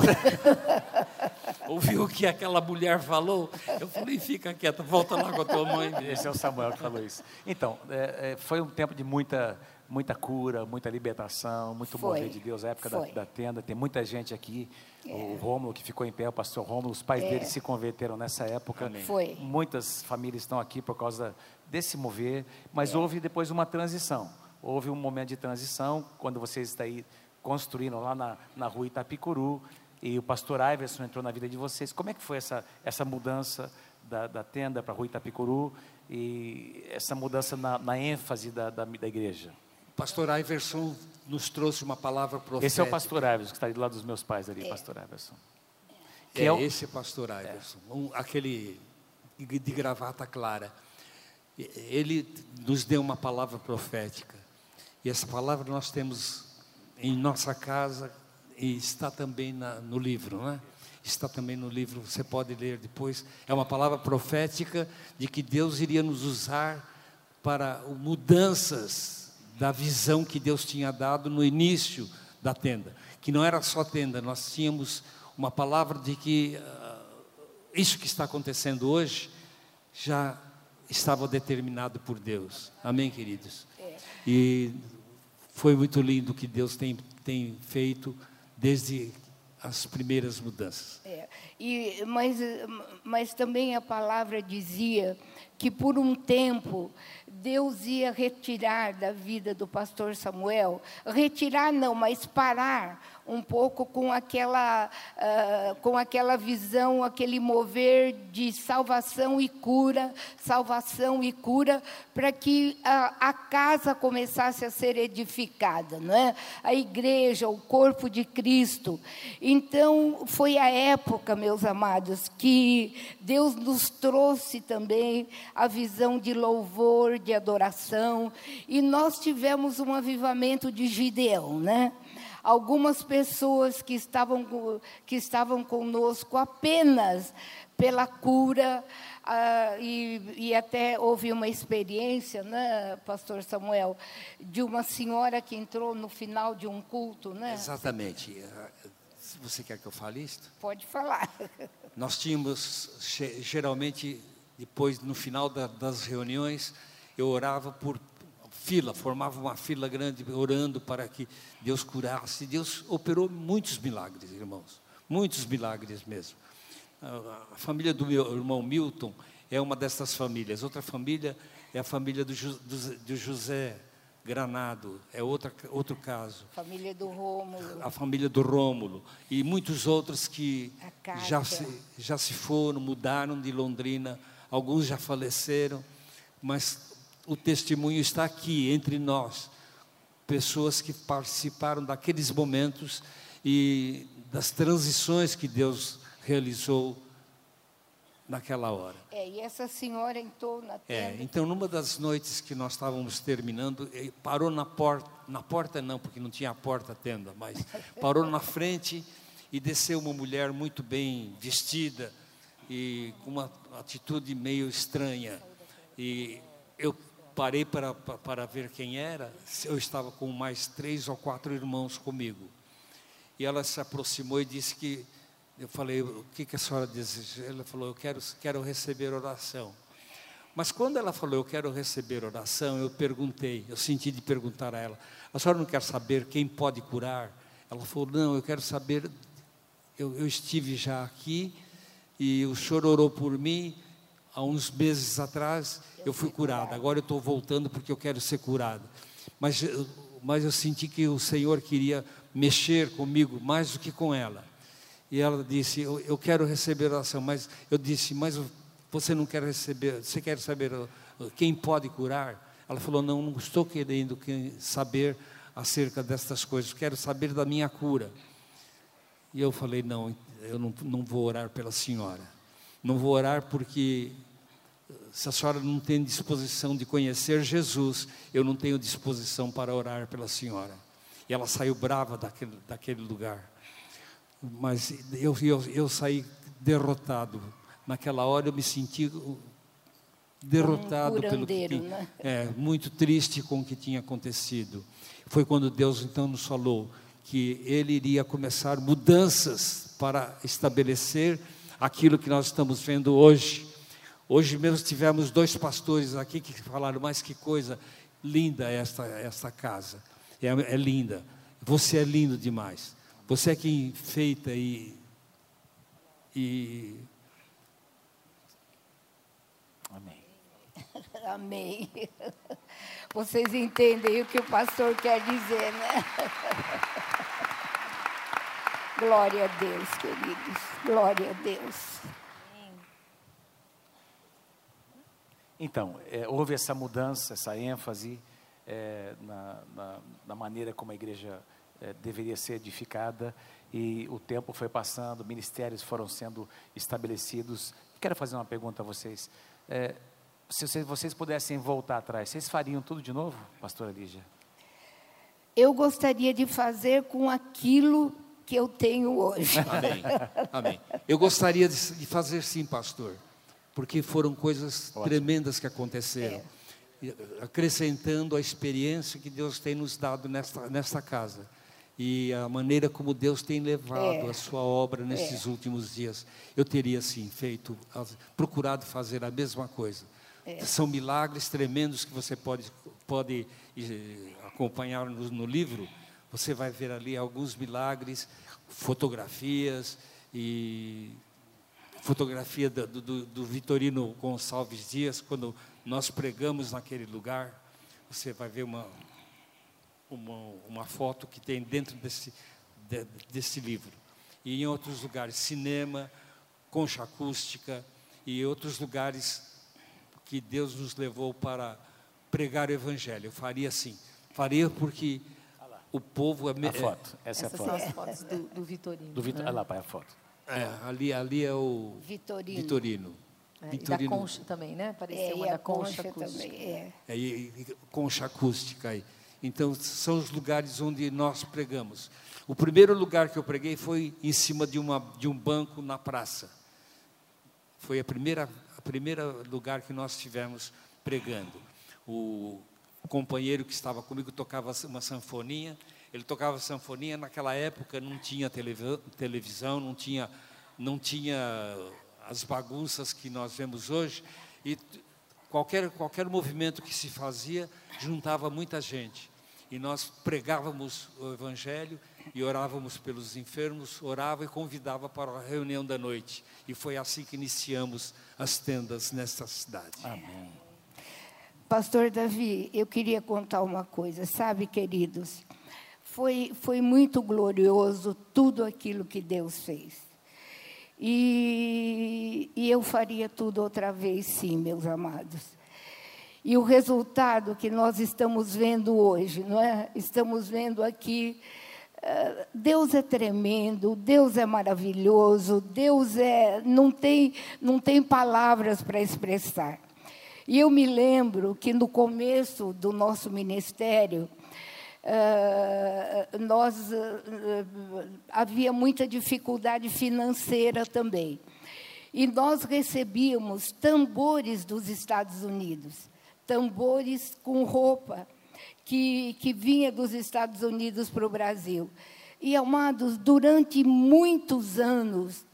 Ouviu o que aquela mulher falou? Eu falei: Fica quieta, volta lá com a tua mãe. Esse é o Samuel que falou isso. Então, é, é, foi um tempo de muita, muita cura, muita libertação, muito Foi. mover de Deus, a época da, da tenda. Tem muita gente aqui. O Rômulo que ficou em pé, o pastor Rômulo, os pais dele se converteram nessa época. Foi. Muitas famílias estão aqui por causa desse mover, mas houve depois uma transição. Houve um momento de transição, quando vocês estão aí construindo lá na, na rua Itapicuru, e o pastor Iverson entrou na vida de vocês. Como é que foi essa, essa mudança da, da tenda para a rua Itapicuru e essa mudança na, na ênfase da, da, da igreja? Pastor Iverson nos trouxe uma palavra profética. Esse é o pastor Iverson, que está do lado dos meus pais ali, pastor Iverson. Que É, é o- esse é pastor Iverson, um- aquele de gravata clara. Ele nos deu uma palavra profética. E essa palavra nós temos em nossa casa e está também na- no livro, né? Está também no livro, você pode ler depois. É uma palavra profética de que Deus iria nos usar para mudanças da visão que Deus tinha dado no início da tenda, que não era só tenda, nós tínhamos uma palavra de que ah, isso que está acontecendo hoje já estava determinado por Deus. Amém, queridos? E foi muito lindo o que Deus tem, tem feito desde as primeiras mudanças. É, e, mas, mas também a palavra dizia que por um tempo Deus ia retirar da vida do pastor Samuel, retirar não, mas parar um pouco com aquela, ah, com aquela visão, aquele mover de salvação e cura, salvação e cura, para que a, a casa começasse a ser edificada, não é? A igreja, o corpo de Cristo. Então, foi a época, meus amados, que Deus nos trouxe também a visão de louvor, de adoração, e nós tivemos um avivamento de Gideão, né? Algumas pessoas que estavam, que estavam conosco apenas pela cura, ah, e, e até houve uma experiência, né, pastor Samuel, de uma senhora que entrou no final de um culto, né? Exatamente. Ah, Você quer que eu fale isto? Pode falar. Nós tínhamos, ge- geralmente, depois, no final da- das reuniões, eu orava por fila, formava uma fila grande, orando para que Deus curasse. Deus operou muitos milagres, irmãos, muitos milagres mesmo. A família do meu irmão Milton é uma dessas famílias. Outra família é a família do, do do José Granado, é outra, outro caso Família do Rômulo. a família do Rômulo e muitos outros que já se, já se foram, mudaram de Londrina, alguns já faleceram, mas o testemunho está aqui entre nós. Pessoas que participaram daqueles momentos e das transições que Deus realizou naquela hora. É, e essa senhora entrou na É, tenda. então numa das noites que nós estávamos terminando, ele parou na porta, na porta não, porque não tinha porta tenda, mas parou na frente e desceu uma mulher muito bem vestida e com uma atitude meio estranha. E eu parei para, para, ver quem era, eu estava com mais três ou quatro irmãos comigo. E ela se aproximou e disse que eu falei, o que, que a senhora deseja? Ela falou, eu quero, quero receber oração. Mas quando ela falou, eu quero receber oração, eu perguntei, eu senti de perguntar a ela, a senhora não quer saber quem pode curar? Ela falou, não, eu quero saber, eu, eu estive já aqui e o senhor orou por mim há uns meses atrás, eu fui curada, agora eu estou voltando porque eu quero ser curada. Mas, mas eu senti que o Senhor queria mexer comigo mais do que com ela. E ela disse, eu, eu quero receber oração, mas eu disse, mas você não quer receber, você quer saber quem pode curar? Ela falou, não, não estou querendo saber acerca destas coisas, quero saber da minha cura. E eu falei, não, eu não, não vou orar pela senhora. Não vou orar porque se a senhora não tem disposição de conhecer Jesus, eu não tenho disposição para orar pela senhora. E ela saiu brava daquele, daquele lugar. Mas eu, eu, eu saí derrotado. Naquela hora eu me senti derrotado um pelo que tinha, né? é, muito triste com o que tinha acontecido. Foi quando Deus então nos falou que Ele iria começar mudanças para estabelecer aquilo que nós estamos vendo hoje. Hoje mesmo tivemos dois pastores aqui que falaram, mas que coisa linda esta, esta casa. É, é linda. Você é lindo demais. Você é quem feita e, e Amém. Amém. Vocês entendem o que o pastor quer dizer, né? Glória a Deus, queridos. Glória a Deus. Então, é, houve essa mudança, essa ênfase é, na, na, na, maneira como a igreja é, deveria ser edificada e o tempo foi passando, ministérios foram sendo estabelecidos. Quero fazer uma pergunta a vocês. É, se vocês pudessem voltar atrás, vocês fariam tudo de novo, pastora Lígia? Eu gostaria de fazer com aquilo que eu tenho hoje. Amém. Amém. Eu gostaria de fazer sim, pastor, porque foram coisas Ótimo. tremendas que aconteceram. É. Acrescentando a experiência que Deus tem nos dado nesta, nesta casa e a maneira como Deus tem levado é. a sua obra nesses é. últimos dias. Eu teria sim feito, procurado fazer a mesma coisa. É. São milagres tremendos que você pode, pode eh, acompanhar no, no livro você vai ver ali alguns milagres, fotografias e fotografia do, do, do, Vitorino Gonçalves Dias, quando nós pregamos naquele lugar, você vai ver uma, uma, uma foto que tem dentro desse, de, desse livro. E em outros lugares, cinema, concha acústica e outros lugares que Deus nos levou para pregar o Evangelho. Eu faria assim, faria porque o povo é... A foto, essa Essas é a foto. são as fotos do, do Vitorino. Do Vitor, né? Olha lá, pai, a foto. É, ali, ali é o Vitorino. Vitorino. É, Vitorino. E da concha também, né? Parecia é, uma da concha, concha acústica. Também, é. É, e, e, concha acústica aí. Então, são os lugares onde nós pregamos. O primeiro lugar que eu preguei foi em cima de, uma, de um banco na praça. Foi a primeira, a primeira lugar que nós tivemos pregando. O companheiro que estava comigo tocava uma sanfoninha. Ele tocava sanfoninha. Naquela época não tinha televisão, não tinha, não tinha as bagunças que nós vemos hoje. E qualquer, qualquer movimento que se fazia juntava muita gente. E nós pregávamos o Evangelho e orávamos pelos enfermos, orava e convidava para a reunião da noite. E foi assim que iniciamos as tendas nesta cidade. Amém. Pastor Davi, eu queria contar uma coisa, sabe, queridos? Foi, foi muito glorioso tudo aquilo que Deus fez. E, e eu faria tudo outra vez, sim, meus amados. E o resultado que nós estamos vendo hoje, não é? Estamos vendo aqui. Eh, Deus é tremendo, Deus é maravilhoso, Deus é não tem não tem palavras para expressar. E eu me lembro que no começo do nosso ministério, uh, nós uh, havia muita dificuldade financeira também. E nós recebíamos tambores dos Estados Unidos, tambores com roupa que, que vinha dos Estados Unidos para o Brasil. E, amados, durante muitos anos,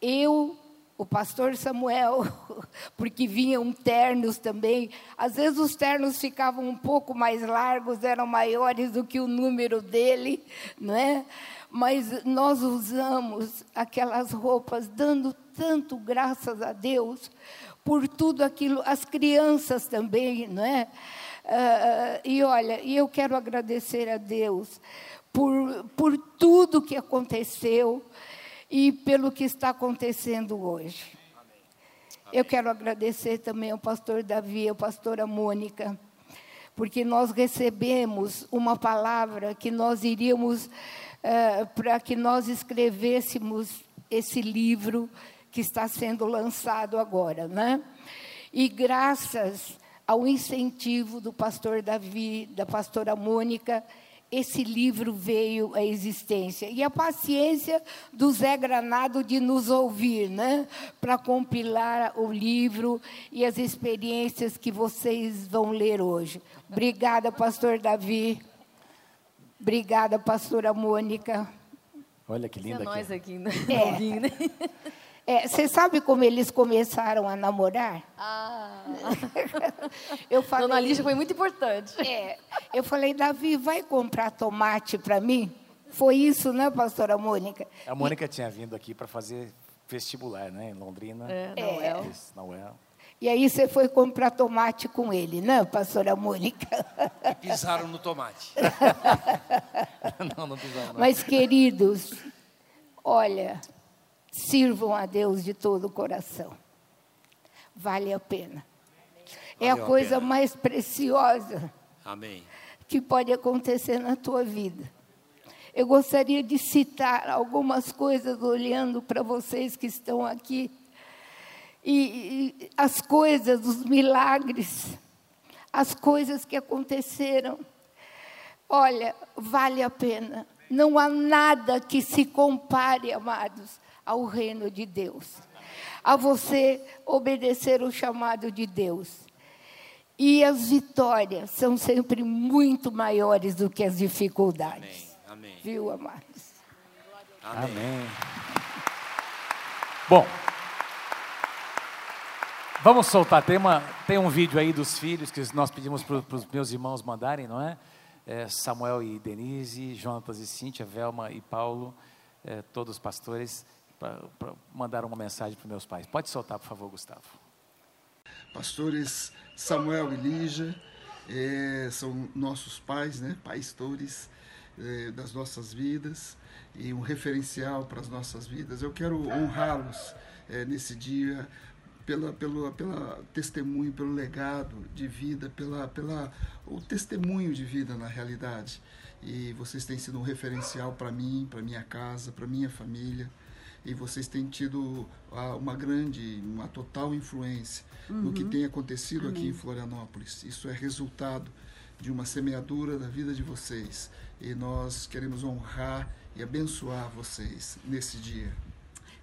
eu o pastor Samuel, porque vinham ternos também. Às vezes os ternos ficavam um pouco mais largos, eram maiores do que o número dele, não é? Mas nós usamos aquelas roupas dando tanto graças a Deus por tudo aquilo, as crianças também, não é? Uh, e olha, eu quero agradecer a Deus por, por tudo que aconteceu e pelo que está acontecendo hoje. Eu quero agradecer também ao pastor Davi, ao pastora Mônica, porque nós recebemos uma palavra que nós iríamos, uh, para que nós escrevêssemos esse livro que está sendo lançado agora, né? E graças ao incentivo do pastor Davi, da pastora Mônica, esse livro veio à existência. E a paciência do Zé Granado de nos ouvir, né? Para compilar o livro e as experiências que vocês vão ler hoje. Obrigada, pastor Davi. Obrigada, pastora Mônica. Olha que linda é nós aqui, né? É. É, você sabe como eles começaram a namorar? Ah. eu falei, Dona Lígia foi muito importante. É, eu falei, Davi, vai comprar tomate para mim? Foi isso, né, pastora Mônica? A Mônica e... tinha vindo aqui para fazer vestibular, né, em Londrina. É, na UEL. Isso, na UEL. E aí você foi comprar tomate com ele, né, pastora Mônica? E pisaram no tomate. não, não pisaram. Não. Mas, queridos, olha, Sirvam a Deus de todo o coração. Vale a pena. é a coisa a mais preciosa Amém. que pode acontecer na tua vida. Eu gostaria de citar algumas coisas olhando para vocês que estão aqui. E, e as coisas, os milagres, as coisas que aconteceram. Olha, vale a pena. Não há nada que se compare, amados, ao reino de Deus, a você obedecer o chamado de Deus. E as vitórias são sempre muito maiores do que as dificuldades. Amém. Amém. Viu, amados? Amém. Amém. Bom, vamos soltar. Tem, uma, tem um vídeo aí dos filhos que nós pedimos para os meus irmãos mandarem, não é? é? Samuel e Denise, Jonatas e Cíntia, Velma e Paulo, é, todos os pastores para mandar uma mensagem para meus pais. Pode soltar, por favor, Gustavo. Pastores Samuel e Lígia é, são nossos pais, né, pastores é, das nossas vidas e um referencial para as nossas vidas. Eu quero honrá-los é, nesse dia pela, pela, pela testemunho, pelo legado de vida, pela, pela o testemunho de vida na realidade. E vocês têm sido um referencial para mim, para minha casa, para minha família e vocês têm tido ah, uma grande, uma total influência uhum. no que uhum. tem acontecido Amém. aqui em Florianópolis. Isso é resultado de uma semeadura da vida de vocês e nós queremos honrar e abençoar vocês nesse dia.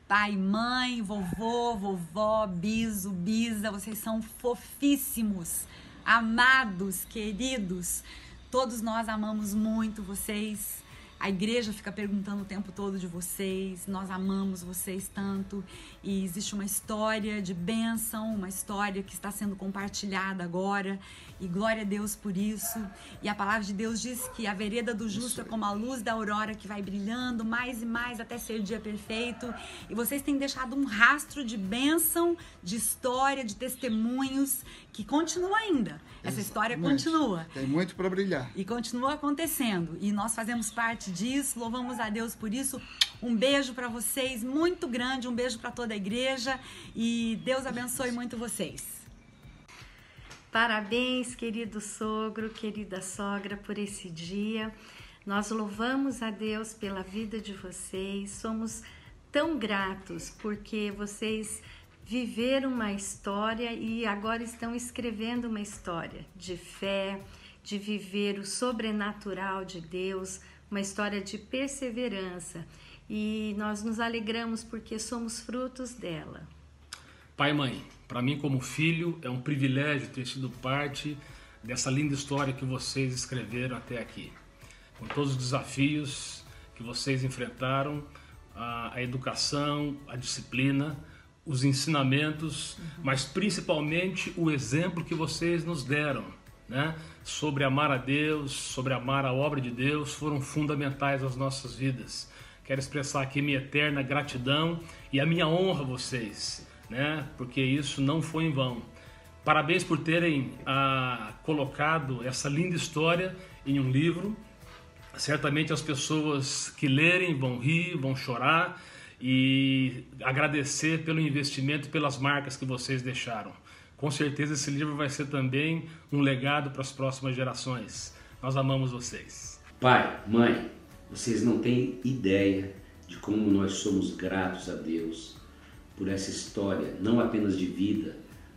Pai, mãe, vovô, vovó, biso, bisa, vocês são fofíssimos, amados, queridos. Todos nós amamos muito vocês. A igreja fica perguntando o tempo todo de vocês, nós amamos vocês tanto. E existe uma história de bênção, uma história que está sendo compartilhada agora e glória a Deus por isso. E a palavra de Deus diz que a vereda do justo é como a luz da aurora que vai brilhando mais e mais até ser o dia perfeito. E vocês têm deixado um rastro de bênção, de história, de testemunhos que continua ainda. Essa história continua. Tem muito para brilhar. E continua acontecendo. E nós fazemos parte disso. Louvamos a Deus por isso. Um beijo para vocês, muito grande. Um beijo para toda a igreja. E Deus abençoe muito vocês. Parabéns, querido sogro, querida sogra, por esse dia. Nós louvamos a Deus pela vida de vocês. Somos tão gratos porque vocês viveram uma história e agora estão escrevendo uma história de fé, de viver o sobrenatural de Deus, uma história de perseverança. E nós nos alegramos porque somos frutos dela. Pai e mãe, para mim como filho é um privilégio ter sido parte dessa linda história que vocês escreveram até aqui. Com todos os desafios que vocês enfrentaram, a, a educação, a disciplina, os ensinamentos, mas principalmente o exemplo que vocês nos deram, né? Sobre amar a Deus, sobre amar a obra de Deus, foram fundamentais às nossas vidas. Quero expressar aqui minha eterna gratidão e a minha honra a vocês, né? Porque isso não foi em vão. Parabéns por terem ah, colocado essa linda história em um livro. Certamente as pessoas que lerem vão rir, vão chorar e agradecer pelo investimento pelas marcas que vocês deixaram. Com certeza esse livro vai ser também um legado para as próximas gerações. Nós amamos vocês. Pai, mãe, vocês não têm ideia de como nós somos gratos a Deus por essa história, não apenas de vida,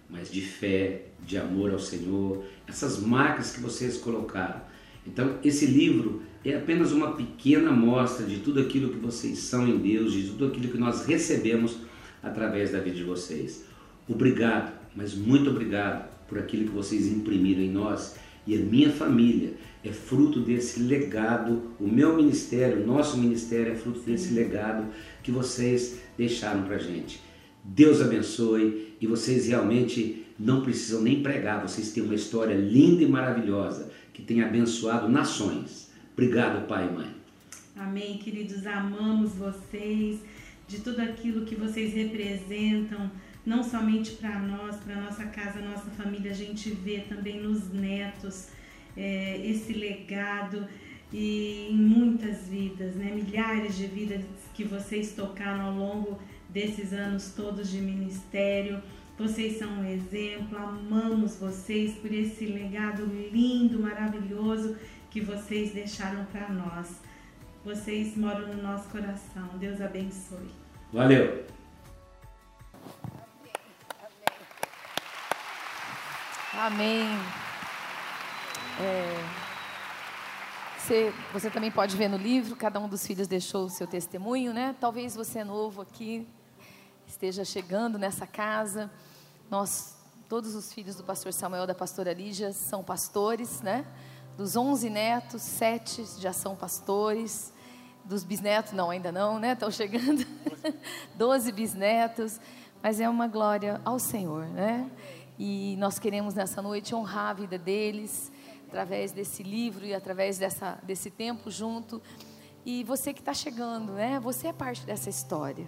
mas de fé, de amor ao Senhor, essas marcas que vocês colocaram. Então, esse livro é apenas uma pequena amostra de tudo aquilo que vocês são em Deus, de tudo aquilo que nós recebemos através da vida de vocês. Obrigado, mas muito obrigado por aquilo que vocês imprimiram em nós e a minha família é fruto desse legado, o meu ministério, o nosso ministério é fruto desse legado que vocês deixaram para gente. Deus abençoe e vocês realmente não precisam nem pregar, vocês têm uma história linda e maravilhosa que tem abençoado nações. Obrigado, pai e mãe. Amém, queridos, amamos vocês, de tudo aquilo que vocês representam, não somente para nós, para nossa casa, nossa família, a gente vê também nos netos é, esse legado e em muitas vidas, né? milhares de vidas que vocês tocaram ao longo desses anos todos de ministério. Vocês são um exemplo, amamos vocês por esse legado lindo, maravilhoso que vocês deixaram para nós. Vocês moram no nosso coração. Deus abençoe. Valeu! Amém. É, você, você também pode ver no livro, cada um dos filhos deixou o seu testemunho, né? Talvez você é novo aqui, esteja chegando nessa casa. Nós, todos os filhos do pastor Samuel da pastora Lígia são pastores, né? Dos 11 netos, sete já são pastores. Dos bisnetos, não, ainda não, né? Estão chegando. Doze bisnetos. Mas é uma glória ao Senhor, né? E nós queremos nessa noite honrar a vida deles através desse livro e através dessa, desse tempo junto. E você que está chegando, né? Você é parte dessa história.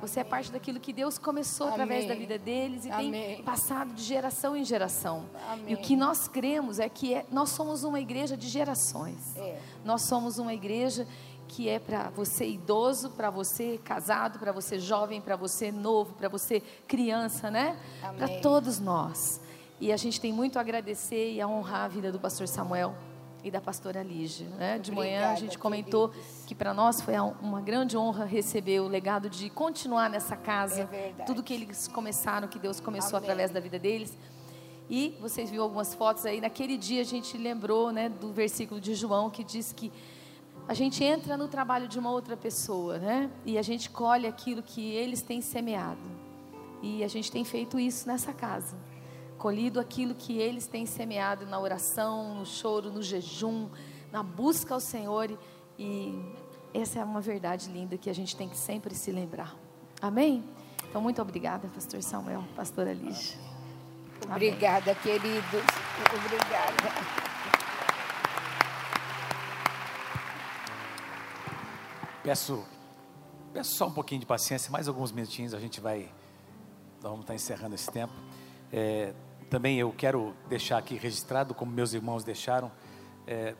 Você é parte daquilo que Deus começou Amém. através da vida deles e Amém. tem passado de geração em geração. Amém. E o que nós cremos é que é, nós somos uma igreja de gerações. É. Nós somos uma igreja que é para você idoso, para você casado, para você jovem, para você novo, para você criança, né? Para todos nós. E a gente tem muito a agradecer e a honrar a vida do pastor Samuel e da pastora Lígia. Né? De Obrigada, manhã a gente comentou queridos. que para nós foi uma grande honra receber o legado de continuar nessa casa. É tudo que eles começaram, que Deus começou Amém. através da vida deles. E vocês viram algumas fotos aí. Naquele dia a gente lembrou né, do versículo de João que diz que a gente entra no trabalho de uma outra pessoa, né? E a gente colhe aquilo que eles têm semeado. E a gente tem feito isso nessa casa colhido aquilo que eles têm semeado na oração, no choro, no jejum, na busca ao Senhor. E essa é uma verdade linda que a gente tem que sempre se lembrar. Amém? Então, muito obrigada, Pastor Samuel, Pastora Lígia. Obrigada, Amém. queridos. Obrigada. Peço, peço só um pouquinho de paciência, mais alguns minutinhos, a gente vai. Vamos estar encerrando esse tempo. É, também eu quero deixar aqui registrado, como meus irmãos deixaram, é,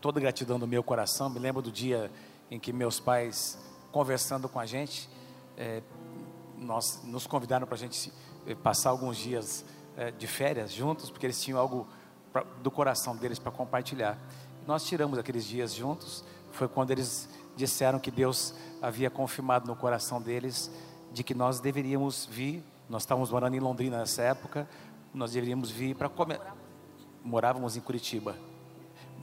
toda gratidão do meu coração. Me lembro do dia em que meus pais, conversando com a gente, é, nós nos convidaram para a gente é, passar alguns dias é, de férias juntos, porque eles tinham algo pra, do coração deles para compartilhar. Nós tiramos aqueles dias juntos. Foi quando eles disseram que Deus havia confirmado no coração deles de que nós deveríamos vir. Nós estávamos morando em Londrina nessa época, nós deveríamos vir para comer. Morávamos em Curitiba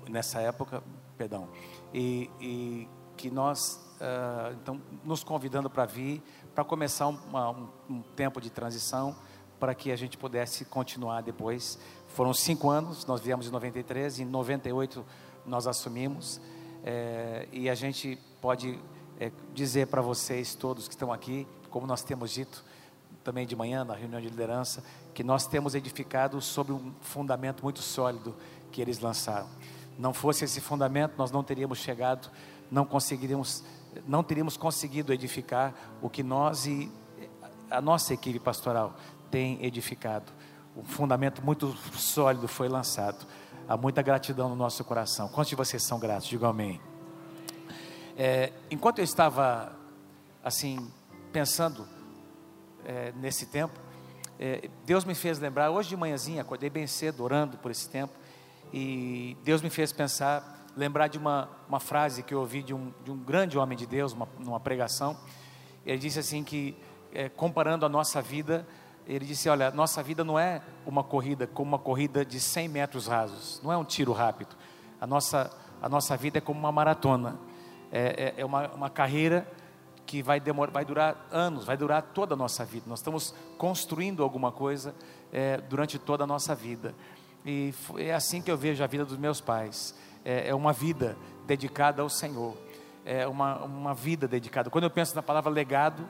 nessa época, perdão, e, e que nós uh, então nos convidando para vir para começar uma, um, um, tempo de transição para que a gente pudesse continuar depois. Foram cinco anos, nós viemos em 93, em 98 nós assumimos é, e a gente pode é, dizer para vocês todos que estão aqui, como nós temos dito também de manhã na reunião de liderança, que nós temos edificado sobre um fundamento muito sólido que eles lançaram. Não fosse esse fundamento, nós não teríamos chegado, não conseguiríamos, não teríamos conseguido edificar o que nós e a nossa equipe pastoral tem edificado. Um fundamento muito sólido foi lançado. Há muita gratidão no nosso coração. Quantos de vocês são gratos? Digam amém. É, enquanto eu estava assim pensando é, nesse tempo, é, Deus me fez lembrar. Hoje de manhãzinha acordei bem cedo orando por esse tempo e Deus me fez pensar, lembrar de uma, uma frase que eu ouvi de um, de um grande homem de Deus, uma, numa pregação. Ele disse assim que, é, comparando a nossa vida, ele disse, olha, nossa vida não é uma corrida como uma corrida de 100 metros rasos, não é um tiro rápido. A nossa, a nossa vida é como uma maratona, é, é, é uma, uma carreira que vai, demorar, vai durar anos, vai durar toda a nossa vida. Nós estamos construindo alguma coisa é, durante toda a nossa vida. E é assim que eu vejo a vida dos meus pais. É, é uma vida dedicada ao Senhor. É uma, uma vida dedicada. Quando eu penso na palavra legado,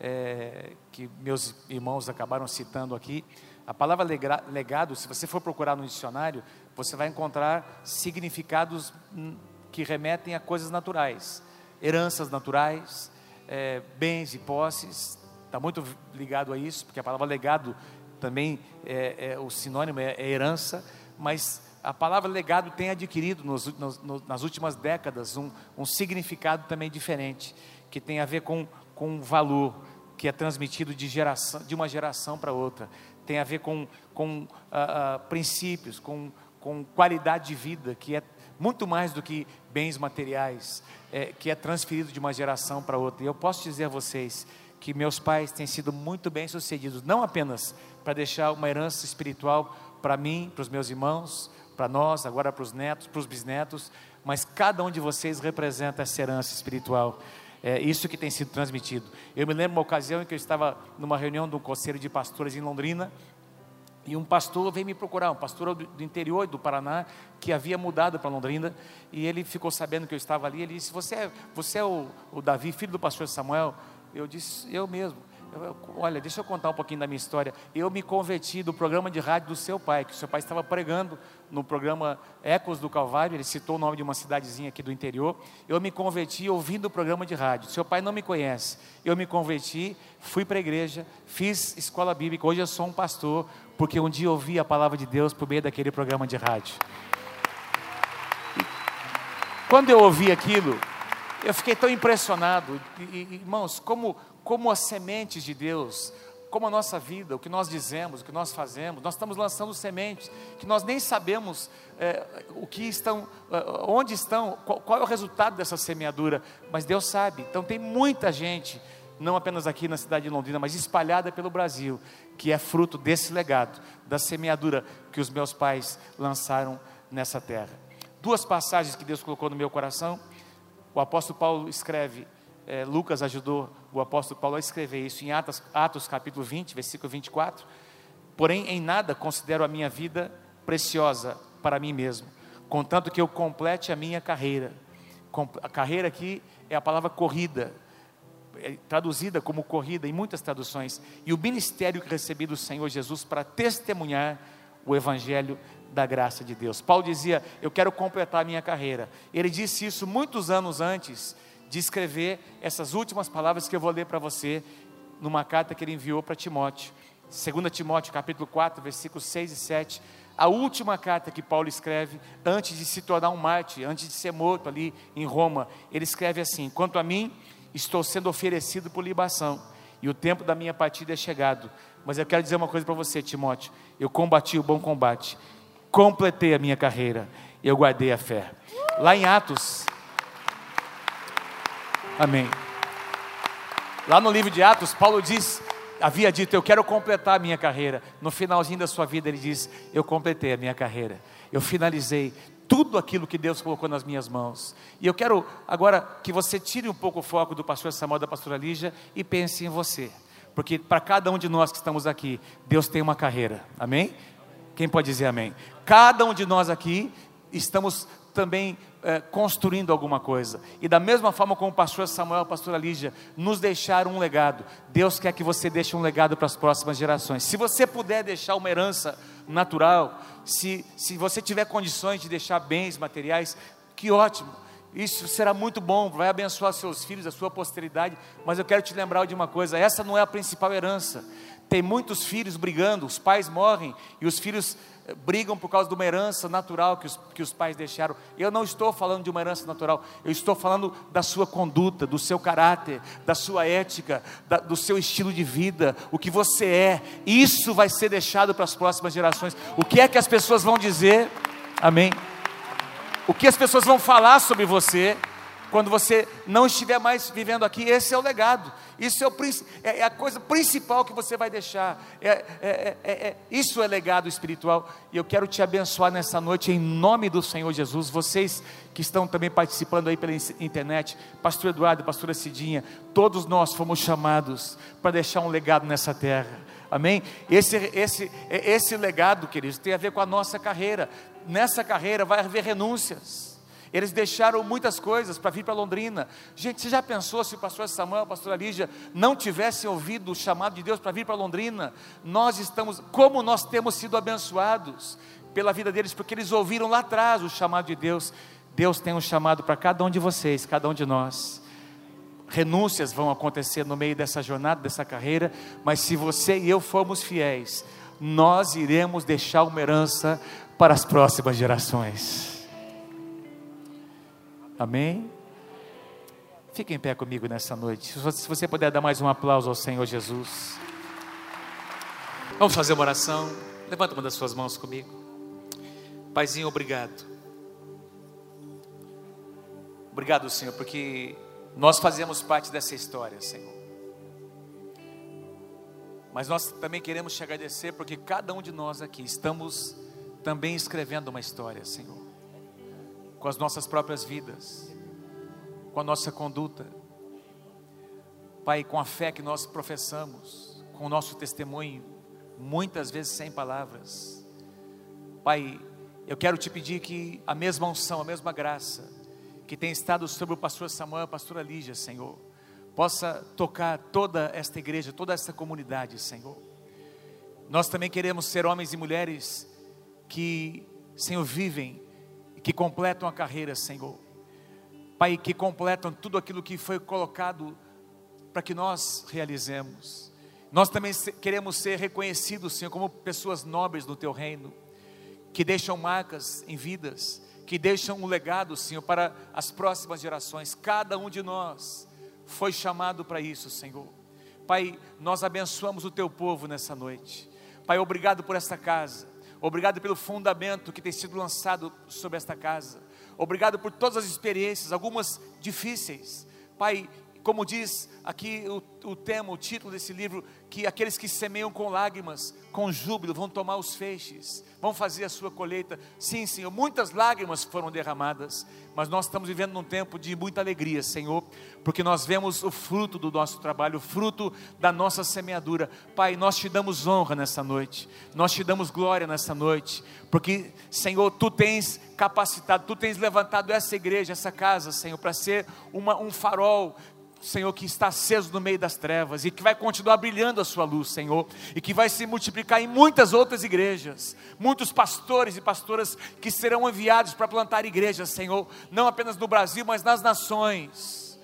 é, que meus irmãos acabaram citando aqui, a palavra legado, se você for procurar no dicionário, você vai encontrar significados hum, que remetem a coisas naturais, heranças naturais, é, bens e posses, está muito ligado a isso, porque a palavra legado também é, é o sinônimo é, é, herança, mas a palavra legado tem adquirido nos, nos, nas últimas décadas um, um, significado também diferente, que tem a ver com, com valor, que é transmitido de, geração, de uma geração para outra, tem a ver com, com uh, uh, princípios, com, com qualidade de vida, que é muito mais do que bens materiais, é, que é transferido de uma geração para outra. E eu posso dizer a vocês que meus pais têm sido muito bem sucedidos, não apenas para deixar uma herança espiritual para mim, para os meus irmãos, para nós, agora para os netos, para os bisnetos, mas cada um de vocês representa essa herança espiritual. É isso que tem sido transmitido. Eu me lembro uma ocasião em que eu estava numa reunião de um conselho de pastores em Londrina, e um pastor veio me procurar, um pastor do interior do Paraná, que havia mudado para Londrina, e ele ficou sabendo que eu estava ali. Ele disse: Você é, você é o, o Davi, filho do pastor Samuel? Eu disse: Eu mesmo. Eu, olha, deixa eu contar um pouquinho da minha história. Eu me converti do programa de rádio do seu pai, que o seu pai estava pregando no programa Ecos do Calvário, ele citou o nome de uma cidadezinha aqui do interior. Eu me converti ouvindo o programa de rádio. Seu pai não me conhece. Eu me converti, fui para a igreja, fiz escola bíblica. Hoje eu sou um pastor, porque um dia ouvi a palavra de Deus por meio daquele programa de rádio. Quando eu ouvi aquilo, eu fiquei tão impressionado. E, irmãos, como como as sementes de Deus, como a nossa vida, o que nós dizemos, o que nós fazemos, nós estamos lançando sementes que nós nem sabemos é, o que estão, é, onde estão, qual, qual, é o resultado dessa semeadura, mas Deus sabe. Então tem muita gente, não apenas aqui na cidade de Londrina, mas espalhada pelo Brasil, que é fruto desse legado, da semeadura que os meus pais lançaram nessa terra. Duas passagens que Deus colocou no meu coração. O apóstolo Paulo escreve é, Lucas ajudou o apóstolo Paulo a escrever isso em Atos, Atos capítulo 20, versículo 24. Porém, em nada considero a minha vida preciosa para mim mesmo, contanto que eu complete a minha carreira. A carreira aqui é a palavra corrida, é traduzida como corrida em muitas traduções, e o ministério que recebi do Senhor Jesus para testemunhar o evangelho da graça de Deus. Paulo dizia: Eu quero completar a minha carreira. Ele disse isso muitos anos antes de escrever essas últimas palavras que eu vou ler para você numa carta que ele enviou para Timóteo. 2 Timóteo capítulo 4, versículos 6 e 7. A última carta que Paulo escreve antes de se tornar um mártir, antes de ser morto ali em Roma, ele escreve assim: Quanto a mim, estou sendo oferecido por libação, e o tempo da minha partida é chegado. Mas eu quero dizer uma coisa para você, Timóteo: eu combati o bom combate, completei a minha carreira, eu guardei a fé. Lá em Atos, Amém. Lá no livro de Atos, Paulo diz, havia dito: Eu quero completar a minha carreira. No finalzinho da sua vida, ele diz: Eu completei a minha carreira. Eu finalizei tudo aquilo que Deus colocou nas minhas mãos. E eu quero agora que você tire um pouco o foco do pastor Samuel da pastora Lígia e pense em você. Porque para cada um de nós que estamos aqui, Deus tem uma carreira. Amém? Quem pode dizer amém? Cada um de nós aqui estamos também é, construindo alguma coisa. E da mesma forma como o pastor Samuel a pastora Lígia nos deixaram um legado, Deus quer que você deixe um legado para as próximas gerações. Se você puder deixar uma herança natural, se, se você tiver condições de deixar bens materiais, que ótimo. Isso será muito bom, vai abençoar seus filhos, a sua posteridade. Mas eu quero te lembrar de uma coisa: essa não é a principal herança. Tem muitos filhos brigando, os pais morrem e os filhos eh, brigam por causa de uma herança natural que os, que os pais deixaram. Eu não estou falando de uma herança natural, eu estou falando da sua conduta, do seu caráter, da sua ética, da, do seu estilo de vida, o que você é. Isso vai ser deixado para as próximas gerações. O que é que as pessoas vão dizer? Amém. O que as pessoas vão falar sobre você quando você não estiver mais vivendo aqui, esse é o legado. Isso é, o, é, é a coisa principal que você vai deixar. É, é, é, é, isso é legado espiritual. E eu quero te abençoar nessa noite, em nome do Senhor Jesus. Vocês que estão também participando aí pela internet, Pastor Eduardo, Pastora Cidinha, todos nós fomos chamados para deixar um legado nessa terra. Amém? Esse, esse, esse legado, queridos, tem a ver com a nossa carreira. Nessa carreira vai haver renúncias. Eles deixaram muitas coisas para vir para Londrina. Gente, você já pensou se o pastor Samuel, a pastora Lígia não tivessem ouvido o chamado de Deus para vir para Londrina? Nós estamos, como nós temos sido abençoados pela vida deles, porque eles ouviram lá atrás o chamado de Deus. Deus tem um chamado para cada um de vocês, cada um de nós. Renúncias vão acontecer no meio dessa jornada, dessa carreira, mas se você e eu formos fiéis, nós iremos deixar uma herança para as próximas gerações. Amém? Fique em pé comigo nessa noite. Se você puder dar mais um aplauso ao Senhor Jesus. Vamos fazer uma oração. Levanta uma das suas mãos comigo. Paizinho, obrigado. Obrigado, Senhor, porque nós fazemos parte dessa história, Senhor. Mas nós também queremos te agradecer porque cada um de nós aqui estamos também escrevendo uma história, Senhor com as nossas próprias vidas, com a nossa conduta. Pai, com a fé que nós professamos, com o nosso testemunho, muitas vezes sem palavras. Pai, eu quero te pedir que a mesma unção, a mesma graça que tem estado sobre o pastor Samuel e a pastora Lígia, Senhor, possa tocar toda esta igreja, toda esta comunidade, Senhor. Nós também queremos ser homens e mulheres que, Senhor, vivem que completam a carreira, Senhor. Pai, que completam tudo aquilo que foi colocado para que nós realizemos. Nós também queremos ser reconhecidos, Senhor, como pessoas nobres no Teu reino, que deixam marcas em vidas, que deixam um legado, Senhor, para as próximas gerações. Cada um de nós foi chamado para isso, Senhor. Pai, nós abençoamos o Teu povo nessa noite. Pai, obrigado por esta casa. Obrigado pelo fundamento que tem sido lançado sobre esta casa. Obrigado por todas as experiências, algumas difíceis. Pai, como diz aqui o, o tema, o título desse livro, que aqueles que semeiam com lágrimas, com júbilo, vão tomar os feixes, vão fazer a sua colheita. Sim, Senhor, muitas lágrimas foram derramadas, mas nós estamos vivendo num tempo de muita alegria, Senhor, porque nós vemos o fruto do nosso trabalho, o fruto da nossa semeadura. Pai, nós te damos honra nessa noite, nós te damos glória nessa noite, porque, Senhor, tu tens capacitado, tu tens levantado essa igreja, essa casa, Senhor, para ser uma, um farol Senhor, que está aceso no meio das trevas e que vai continuar brilhando a sua luz, Senhor, e que vai se multiplicar em muitas outras igrejas, muitos pastores e pastoras que serão enviados para plantar igrejas, Senhor, não apenas no Brasil, mas nas nações.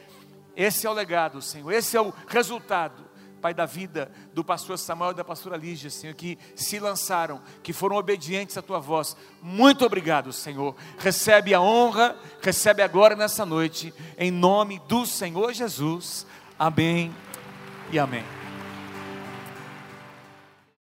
Esse é o legado, Senhor, esse é o resultado Pai, da vida do pastor Samuel e da pastora Lígia, Senhor, que se lançaram, que foram obedientes à tua voz. Muito obrigado, Senhor. Recebe a honra, recebe agora nessa noite, em nome do Senhor Jesus. Amém e amém.